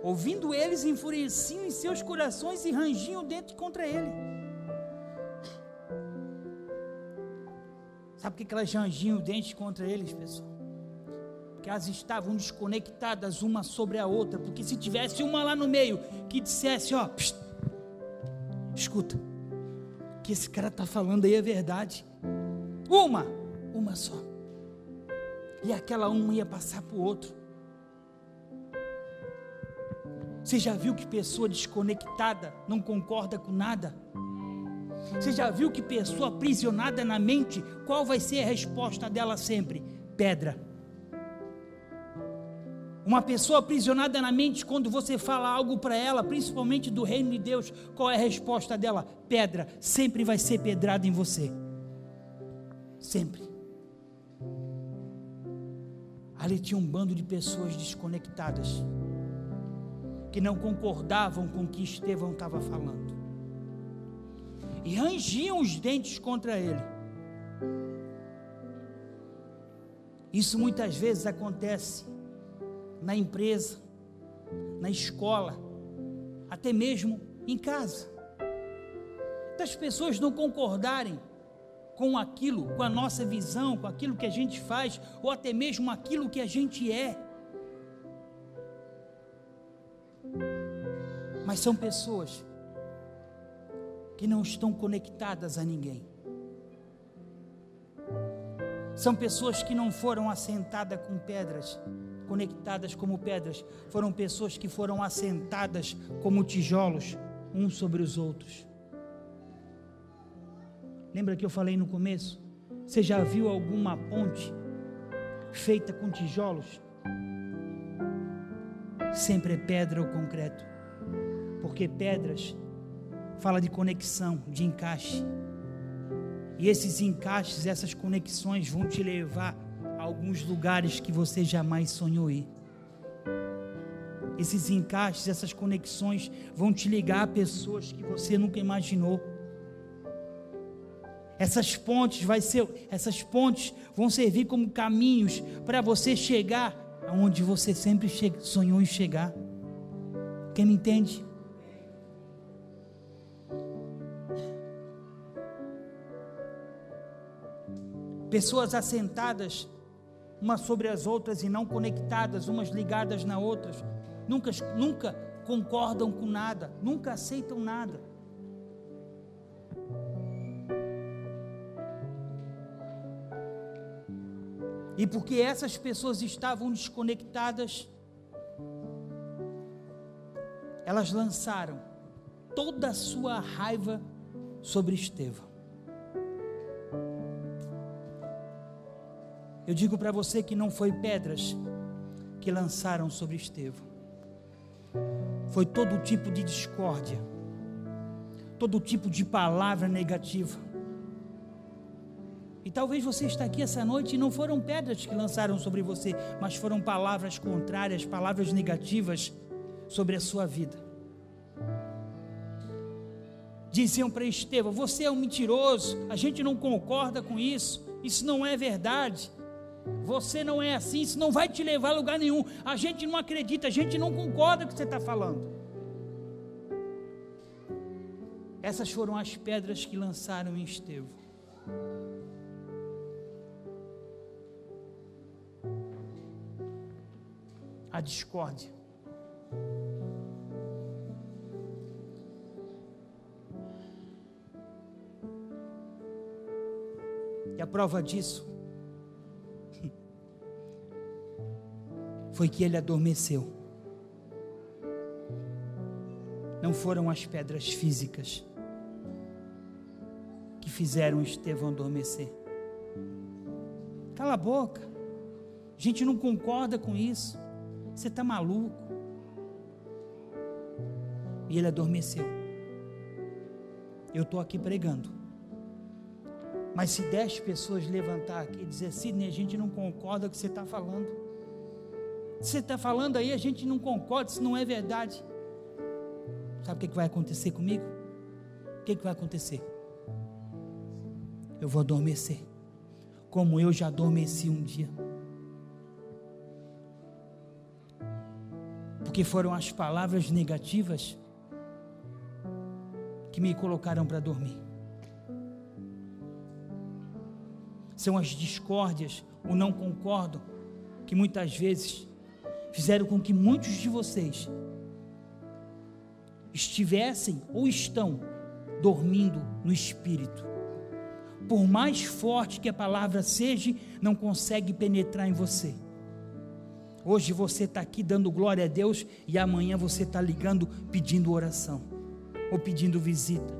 Ouvindo eles, enfureciam em seus corações e rangiam dentro contra ele. Sabe por que elas rangiam o dente contra eles, pessoal? Porque elas estavam desconectadas uma sobre a outra. Porque se tivesse uma lá no meio que dissesse: Ó, escuta, o que esse cara está falando aí é verdade. Uma, uma só. E aquela uma ia passar para o outro. Você já viu que pessoa desconectada não concorda com nada? Você já viu que pessoa aprisionada na mente, qual vai ser a resposta dela sempre? Pedra. Uma pessoa aprisionada na mente, quando você fala algo para ela, principalmente do reino de Deus, qual é a resposta dela? Pedra. Sempre vai ser pedrada em você. Sempre. Ali tinha um bando de pessoas desconectadas, que não concordavam com o que Estevão estava falando e rangiam os dentes contra ele. Isso muitas vezes acontece na empresa, na escola, até mesmo em casa. Das pessoas não concordarem com aquilo, com a nossa visão, com aquilo que a gente faz, ou até mesmo aquilo que a gente é. Mas são pessoas que não estão conectadas a ninguém. São pessoas que não foram assentadas com pedras, conectadas como pedras, foram pessoas que foram assentadas como tijolos, uns sobre os outros. Lembra que eu falei no começo? Você já viu alguma ponte feita com tijolos? Sempre é pedra ou concreto, porque pedras fala de conexão, de encaixe. E esses encaixes, essas conexões vão te levar alguns lugares que você jamais sonhou ir. Esses encaixes, essas conexões vão te ligar a pessoas que você nunca imaginou. Essas pontes vai ser, essas pontes vão servir como caminhos para você chegar aonde você sempre sonhou em chegar. Quem me entende? pessoas assentadas umas sobre as outras e não conectadas, umas ligadas na outras, nunca, nunca concordam com nada, nunca aceitam nada. E porque essas pessoas estavam desconectadas, elas lançaram toda a sua raiva sobre Estevão. Eu digo para você que não foi pedras que lançaram sobre Estevão. foi todo tipo de discórdia, todo tipo de palavra negativa. E talvez você está aqui essa noite e não foram pedras que lançaram sobre você, mas foram palavras contrárias, palavras negativas sobre a sua vida. Diziam para Estevão: Você é um mentiroso, a gente não concorda com isso, isso não é verdade. Você não é assim, isso não vai te levar a lugar nenhum. A gente não acredita, a gente não concorda com o que você está falando. Essas foram as pedras que lançaram em Estevão. A discórdia. E a prova disso foi que ele adormeceu. Não foram as pedras físicas que fizeram Estevão adormecer. Cala a boca. A gente não concorda com isso. Você está maluco. E ele adormeceu. Eu estou aqui pregando. Mas se dez pessoas levantar aqui e dizer, Sidney, a gente não concorda com o que você está falando você está falando aí, a gente não concorda, isso não é verdade. Sabe o que, que vai acontecer comigo? O que, que vai acontecer? Eu vou adormecer, como eu já adormeci um dia. Porque foram as palavras negativas que me colocaram para dormir. São as discórdias, o não concordo, que muitas vezes fizeram com que muitos de vocês estivessem ou estão dormindo no espírito. Por mais forte que a palavra seja, não consegue penetrar em você. Hoje você está aqui dando glória a Deus e amanhã você está ligando pedindo oração, ou pedindo visita,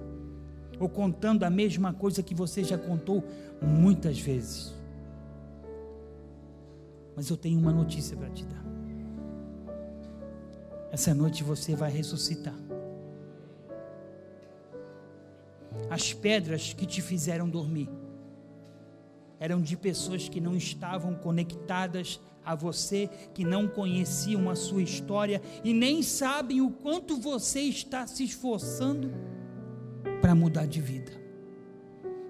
ou contando a mesma coisa que você já contou muitas vezes. Mas eu tenho uma notícia para te dar. Essa noite você vai ressuscitar. As pedras que te fizeram dormir eram de pessoas que não estavam conectadas a você, que não conheciam a sua história e nem sabem o quanto você está se esforçando para mudar de vida,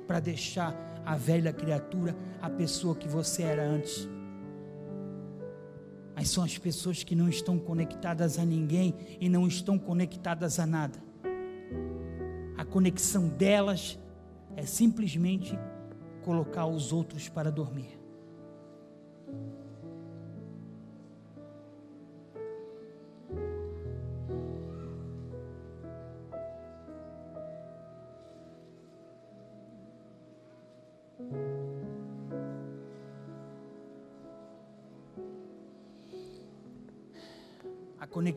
para deixar a velha criatura a pessoa que você era antes mas são as pessoas que não estão conectadas a ninguém e não estão conectadas a nada. A conexão delas é simplesmente colocar os outros para dormir.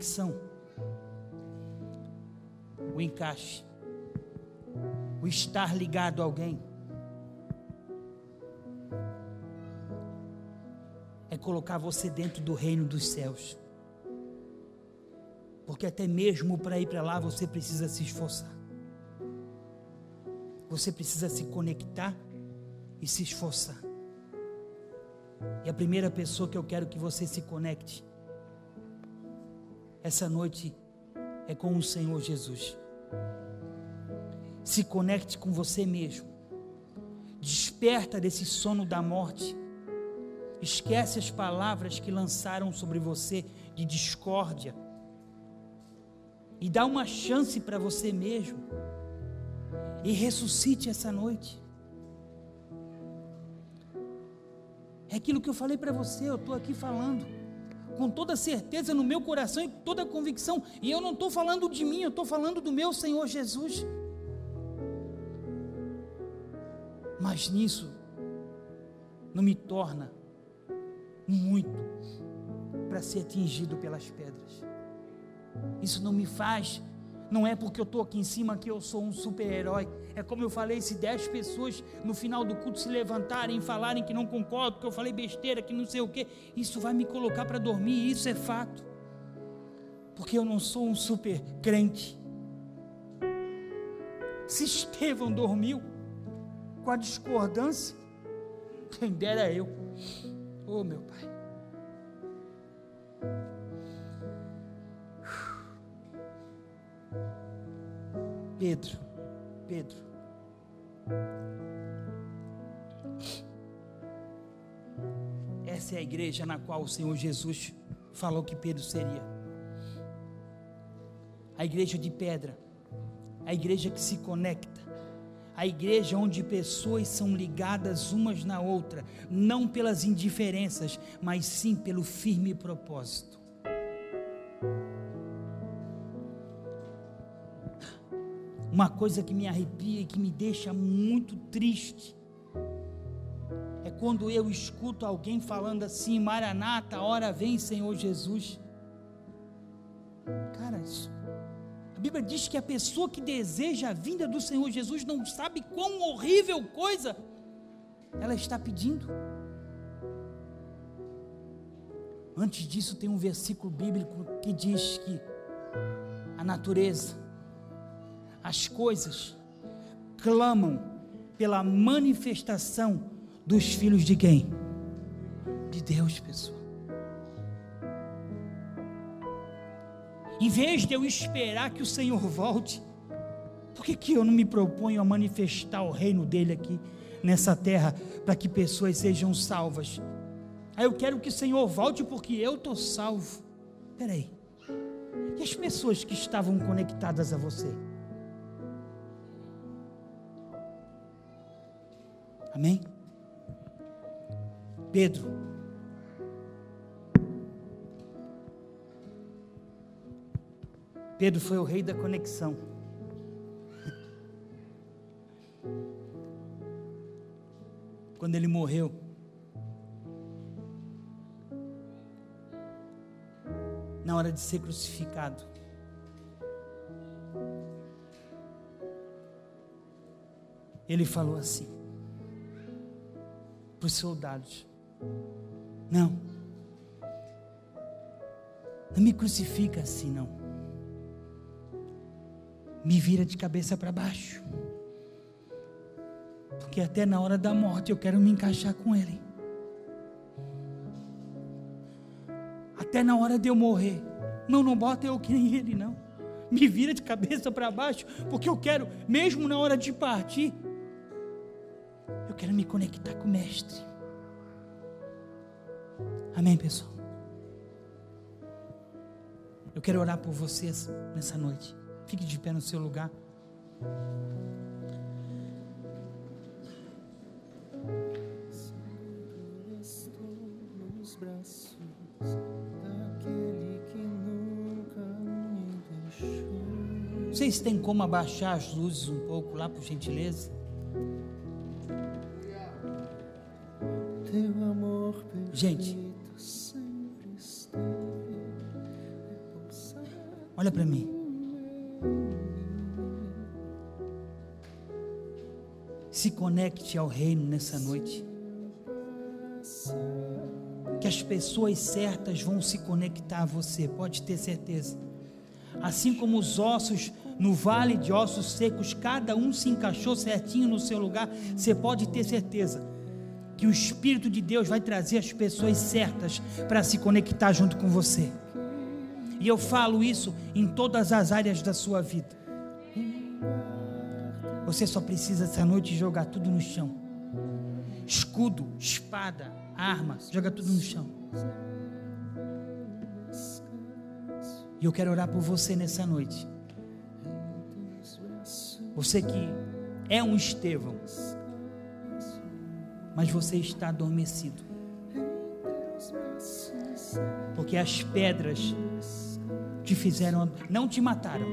Conexão, o encaixe, o estar ligado a alguém. É colocar você dentro do reino dos céus. Porque até mesmo para ir para lá você precisa se esforçar. Você precisa se conectar e se esforçar. E a primeira pessoa que eu quero que você se conecte essa noite é com o Senhor Jesus. Se conecte com você mesmo. Desperta desse sono da morte. Esquece as palavras que lançaram sobre você de discórdia. E dá uma chance para você mesmo. E ressuscite essa noite. É aquilo que eu falei para você, eu estou aqui falando com toda certeza no meu coração e toda convicção. E eu não estou falando de mim, eu estou falando do meu Senhor Jesus. Mas nisso não me torna muito para ser atingido pelas pedras. Isso não me faz não é porque eu estou aqui em cima que eu sou um super-herói. É como eu falei: se dez pessoas no final do culto se levantarem e falarem que não concordam, que eu falei besteira, que não sei o que, isso vai me colocar para dormir, isso é fato. porque eu não sou um super crente. Se Estevão dormiu com a discordância, quem dera eu. Oh, meu Pai. Pedro, Pedro. Essa é a igreja na qual o Senhor Jesus falou que Pedro seria. A igreja de pedra, a igreja que se conecta, a igreja onde pessoas são ligadas umas na outra, não pelas indiferenças, mas sim pelo firme propósito. Uma coisa que me arrepia e que me deixa muito triste é quando eu escuto alguém falando assim: Maranata, hora vem, Senhor Jesus. Cara, isso Bíblia diz que a pessoa que deseja a vinda do Senhor Jesus não sabe quão horrível coisa ela está pedindo. Antes disso, tem um versículo bíblico que diz que a natureza, as coisas, clamam pela manifestação dos filhos de quem? De Deus, pessoal. Em vez de eu esperar que o Senhor volte, por que, que eu não me proponho a manifestar o reino dele aqui nessa terra para que pessoas sejam salvas? Aí eu quero que o Senhor volte porque eu estou salvo. Peraí. E as pessoas que estavam conectadas a você? Amém? Pedro, Pedro foi o rei da conexão. [LAUGHS] Quando ele morreu, na hora de ser crucificado, ele falou assim para os soldados: Não, não me crucifica assim, não me vira de cabeça para baixo. Porque até na hora da morte eu quero me encaixar com Ele. Até na hora de eu morrer. Não, não bota eu que nem Ele, não. Me vira de cabeça para baixo, porque eu quero, mesmo na hora de partir, eu quero me conectar com o Mestre. Amém, pessoal? Eu quero orar por vocês nessa noite. Fique de pé no seu lugar. Vocês têm como abaixar as luzes um pouco lá, por gentileza? Gente, olha para mim. Se conecte ao reino nessa noite. Que as pessoas certas vão se conectar a você, pode ter certeza. Assim como os ossos no vale de ossos secos, cada um se encaixou certinho no seu lugar, você pode ter certeza que o Espírito de Deus vai trazer as pessoas certas para se conectar junto com você. E eu falo isso em todas as áreas da sua vida. Você só precisa essa noite jogar tudo no chão. Escudo, espada, arma, joga tudo no chão. E eu quero orar por você nessa noite. Você que é um Estevão, mas você está adormecido. Porque as pedras te fizeram, não te mataram,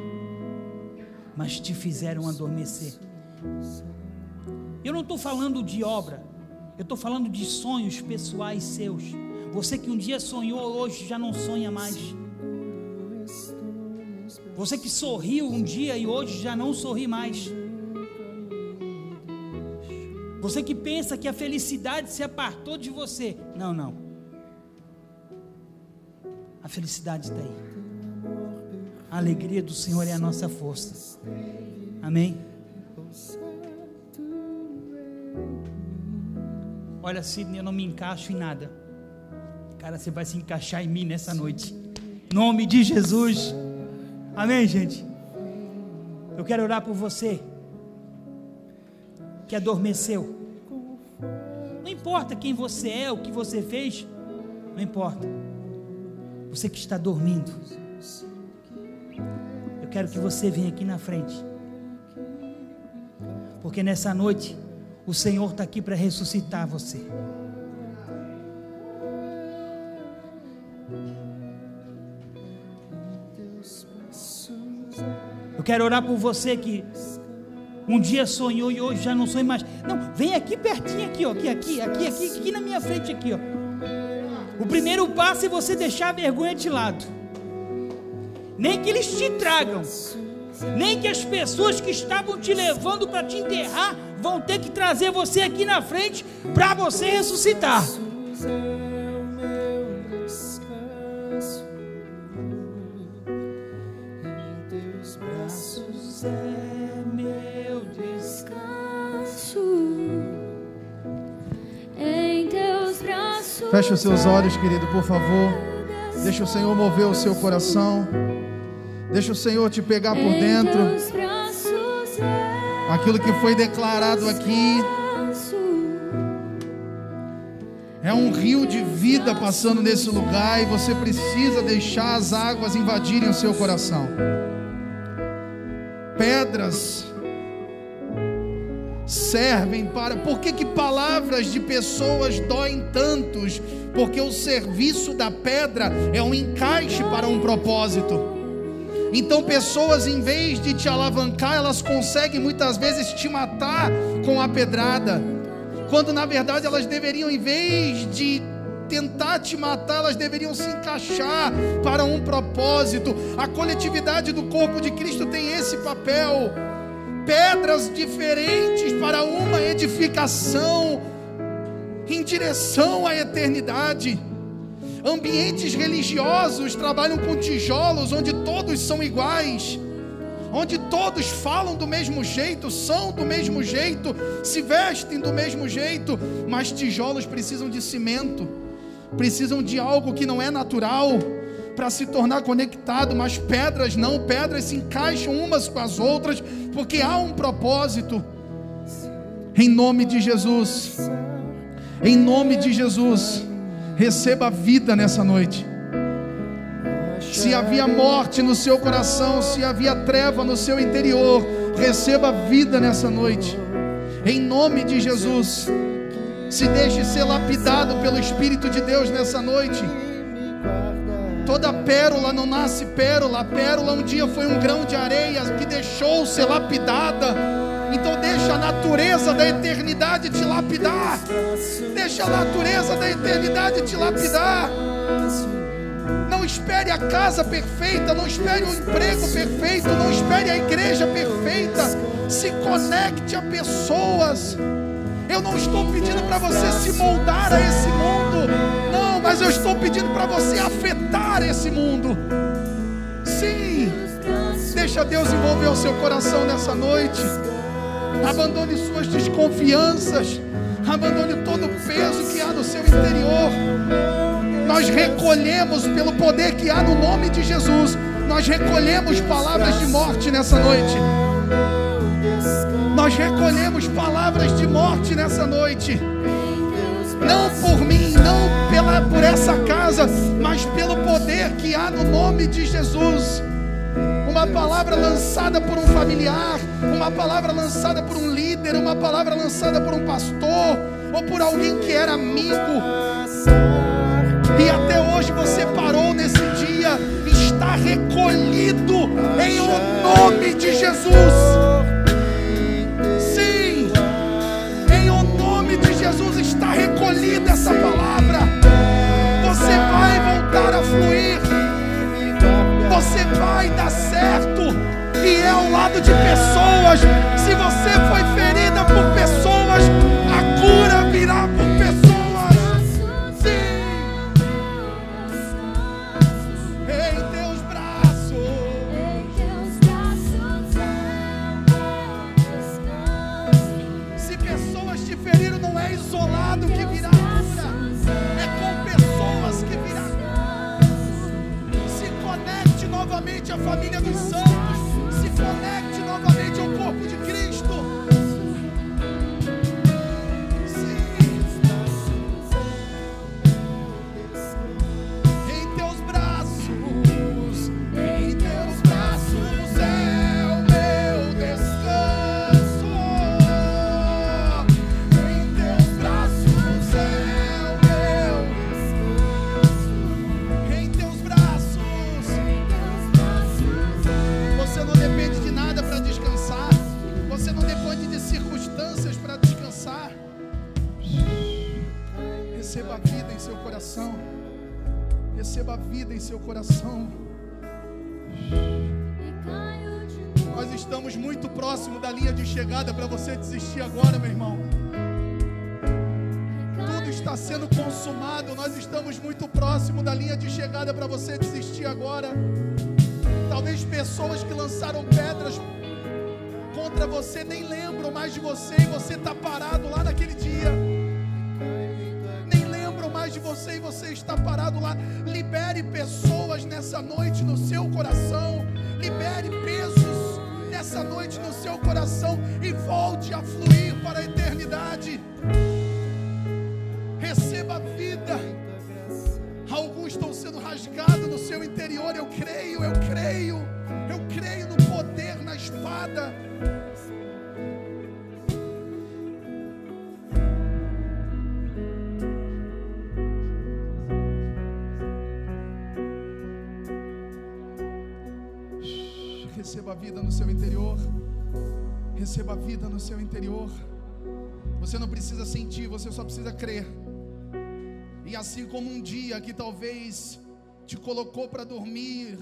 mas te fizeram adormecer. Eu não estou falando de obra, eu estou falando de sonhos pessoais seus. Você que um dia sonhou, hoje já não sonha mais. Você que sorriu um dia e hoje já não sorri mais. Você que pensa que a felicidade se apartou de você. Não, não. A felicidade está aí. A alegria do Senhor é a nossa força. Amém. Olha, Sidney, eu não me encaixo em nada. Cara, você vai se encaixar em mim nessa noite. Nome de Jesus. Amém, gente. Eu quero orar por você que adormeceu. Não importa quem você é, o que você fez, não importa. Você que está dormindo. Eu quero que você venha aqui na frente. Porque nessa noite o Senhor está aqui para ressuscitar você. Eu quero orar por você que um dia sonhou e hoje já não sonha mais. Não, vem aqui pertinho, aqui, ó, aqui, aqui, aqui, aqui, aqui na minha frente, aqui, ó. O primeiro passo é você deixar a vergonha de lado. Nem que eles te tragam, nem que as pessoas que estavam te levando para te enterrar vão ter que trazer você aqui na frente para você ressuscitar. Feche os seus olhos, querido, por favor. Deixa o Senhor mover o seu coração. Deixa o Senhor te pegar por dentro. Aquilo que foi declarado aqui é um rio de vida passando nesse lugar e você precisa deixar as águas invadirem o seu coração. Pedras servem para. Por que, que palavras de pessoas doem tantos? Porque o serviço da pedra é um encaixe para um propósito. Então, pessoas, em vez de te alavancar, elas conseguem muitas vezes te matar com a pedrada, quando na verdade elas deveriam, em vez de tentar te matar, elas deveriam se encaixar para um propósito. A coletividade do corpo de Cristo tem esse papel pedras diferentes para uma edificação em direção à eternidade. Ambientes religiosos trabalham com tijolos onde todos são iguais, onde todos falam do mesmo jeito, são do mesmo jeito, se vestem do mesmo jeito, mas tijolos precisam de cimento, precisam de algo que não é natural para se tornar conectado, mas pedras não, pedras se encaixam umas com as outras, porque há um propósito. Em nome de Jesus, em nome de Jesus, receba vida nessa noite. Se havia morte no seu coração, se havia treva no seu interior, receba vida nessa noite. Em nome de Jesus, se deixe ser lapidado pelo Espírito de Deus nessa noite. Toda pérola não nasce pérola. A pérola um dia foi um grão de areia que deixou ser lapidada. Então deixa a natureza da eternidade te lapidar. Deixa a natureza da eternidade te lapidar. Não espere a casa perfeita, não espere o emprego perfeito, não espere a igreja perfeita. Se conecte a pessoas. Eu não estou pedindo para você se moldar a esse mundo. Não, mas eu estou pedindo para você afetar esse mundo. Sim. Deixa Deus envolver o seu coração nessa noite. Abandone suas desconfianças. Abandone todo o peso que há no seu interior. Nós recolhemos pelo poder que há no nome de Jesus. Nós recolhemos palavras de morte nessa noite. Nós recolhemos palavras de morte nessa noite. Não por mim, não pela, por essa casa, mas pelo poder que há no nome de Jesus. Uma palavra lançada por um familiar, uma palavra lançada por um líder, uma palavra lançada por um pastor ou por alguém que era amigo. E até hoje você parou nesse dia, está recolhido em o nome de Jesus. Recolhida essa palavra. Você vai voltar a fluir. Você vai dar certo. E é ao lado de pessoas. Se você foi ferida por pessoas, à família dos santos. Coração. Receba a vida em seu coração. Nós estamos muito próximo da linha de chegada para você desistir agora, meu irmão. Tudo está sendo consumado. Nós estamos muito próximo da linha de chegada para você desistir agora. Talvez pessoas que lançaram pedras contra você nem lembram mais de você e você está parado lá naquele dia. Você está parado lá. Libere pessoas nessa noite no seu coração. Libere pesos nessa noite no seu coração e volte a fluir para a eternidade. Receba vida. Alguns estão sendo rasgados no seu interior. Eu creio, eu creio. Eu creio no poder, na espada. Vida no seu interior. Receba vida no seu interior. Você não precisa sentir, você só precisa crer. E assim como um dia que talvez te colocou para dormir,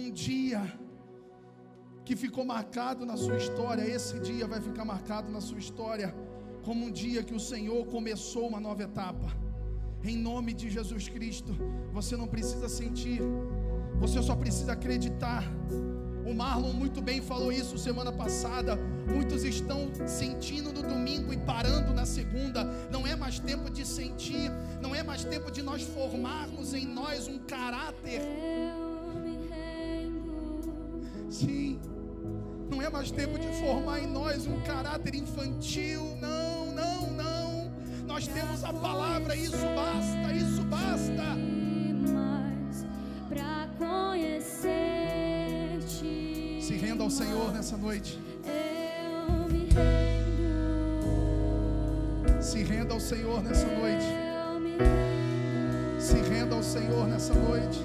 um dia que ficou marcado na sua história, esse dia vai ficar marcado na sua história como um dia que o Senhor começou uma nova etapa. Em nome de Jesus Cristo, você não precisa sentir, você só precisa acreditar. O Marlon muito bem falou isso semana passada. Muitos estão sentindo no domingo e parando na segunda. Não é mais tempo de sentir, não é mais tempo de nós formarmos em nós um caráter. Sim. Não é mais tempo de formar em nós um caráter infantil. Não, não, não. Nós temos a palavra, isso basta, isso basta. Pra conhecer-te, Se renda ao Senhor nessa noite. eu me rendo. Se renda ao Senhor nessa noite. Se renda ao Senhor nessa noite.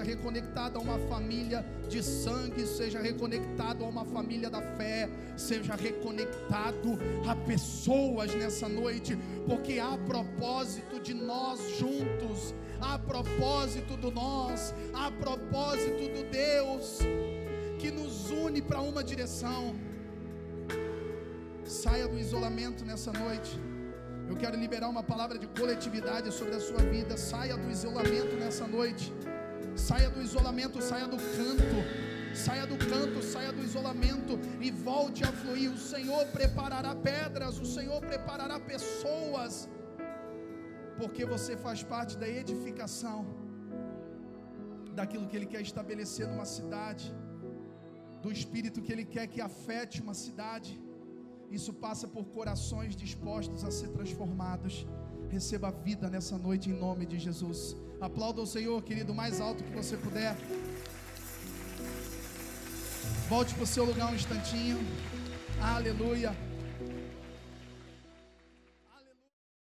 Seja reconectado a uma família de sangue, seja reconectado a uma família da fé, seja reconectado a pessoas nessa noite, porque há propósito de nós juntos, há propósito do nós, há propósito do Deus que nos une para uma direção. Saia do isolamento nessa noite. Eu quero liberar uma palavra de coletividade sobre a sua vida. Saia do isolamento nessa noite. Saia do isolamento, saia do canto. Saia do canto, saia do isolamento e volte a fluir. O Senhor preparará pedras, o Senhor preparará pessoas, porque você faz parte da edificação daquilo que Ele quer estabelecer numa cidade, do espírito que Ele quer que afete uma cidade. Isso passa por corações dispostos a ser transformados. Receba vida nessa noite em nome de Jesus. Aplauda o Senhor, querido, mais alto que você puder. Volte para o seu lugar um instantinho. Aleluia.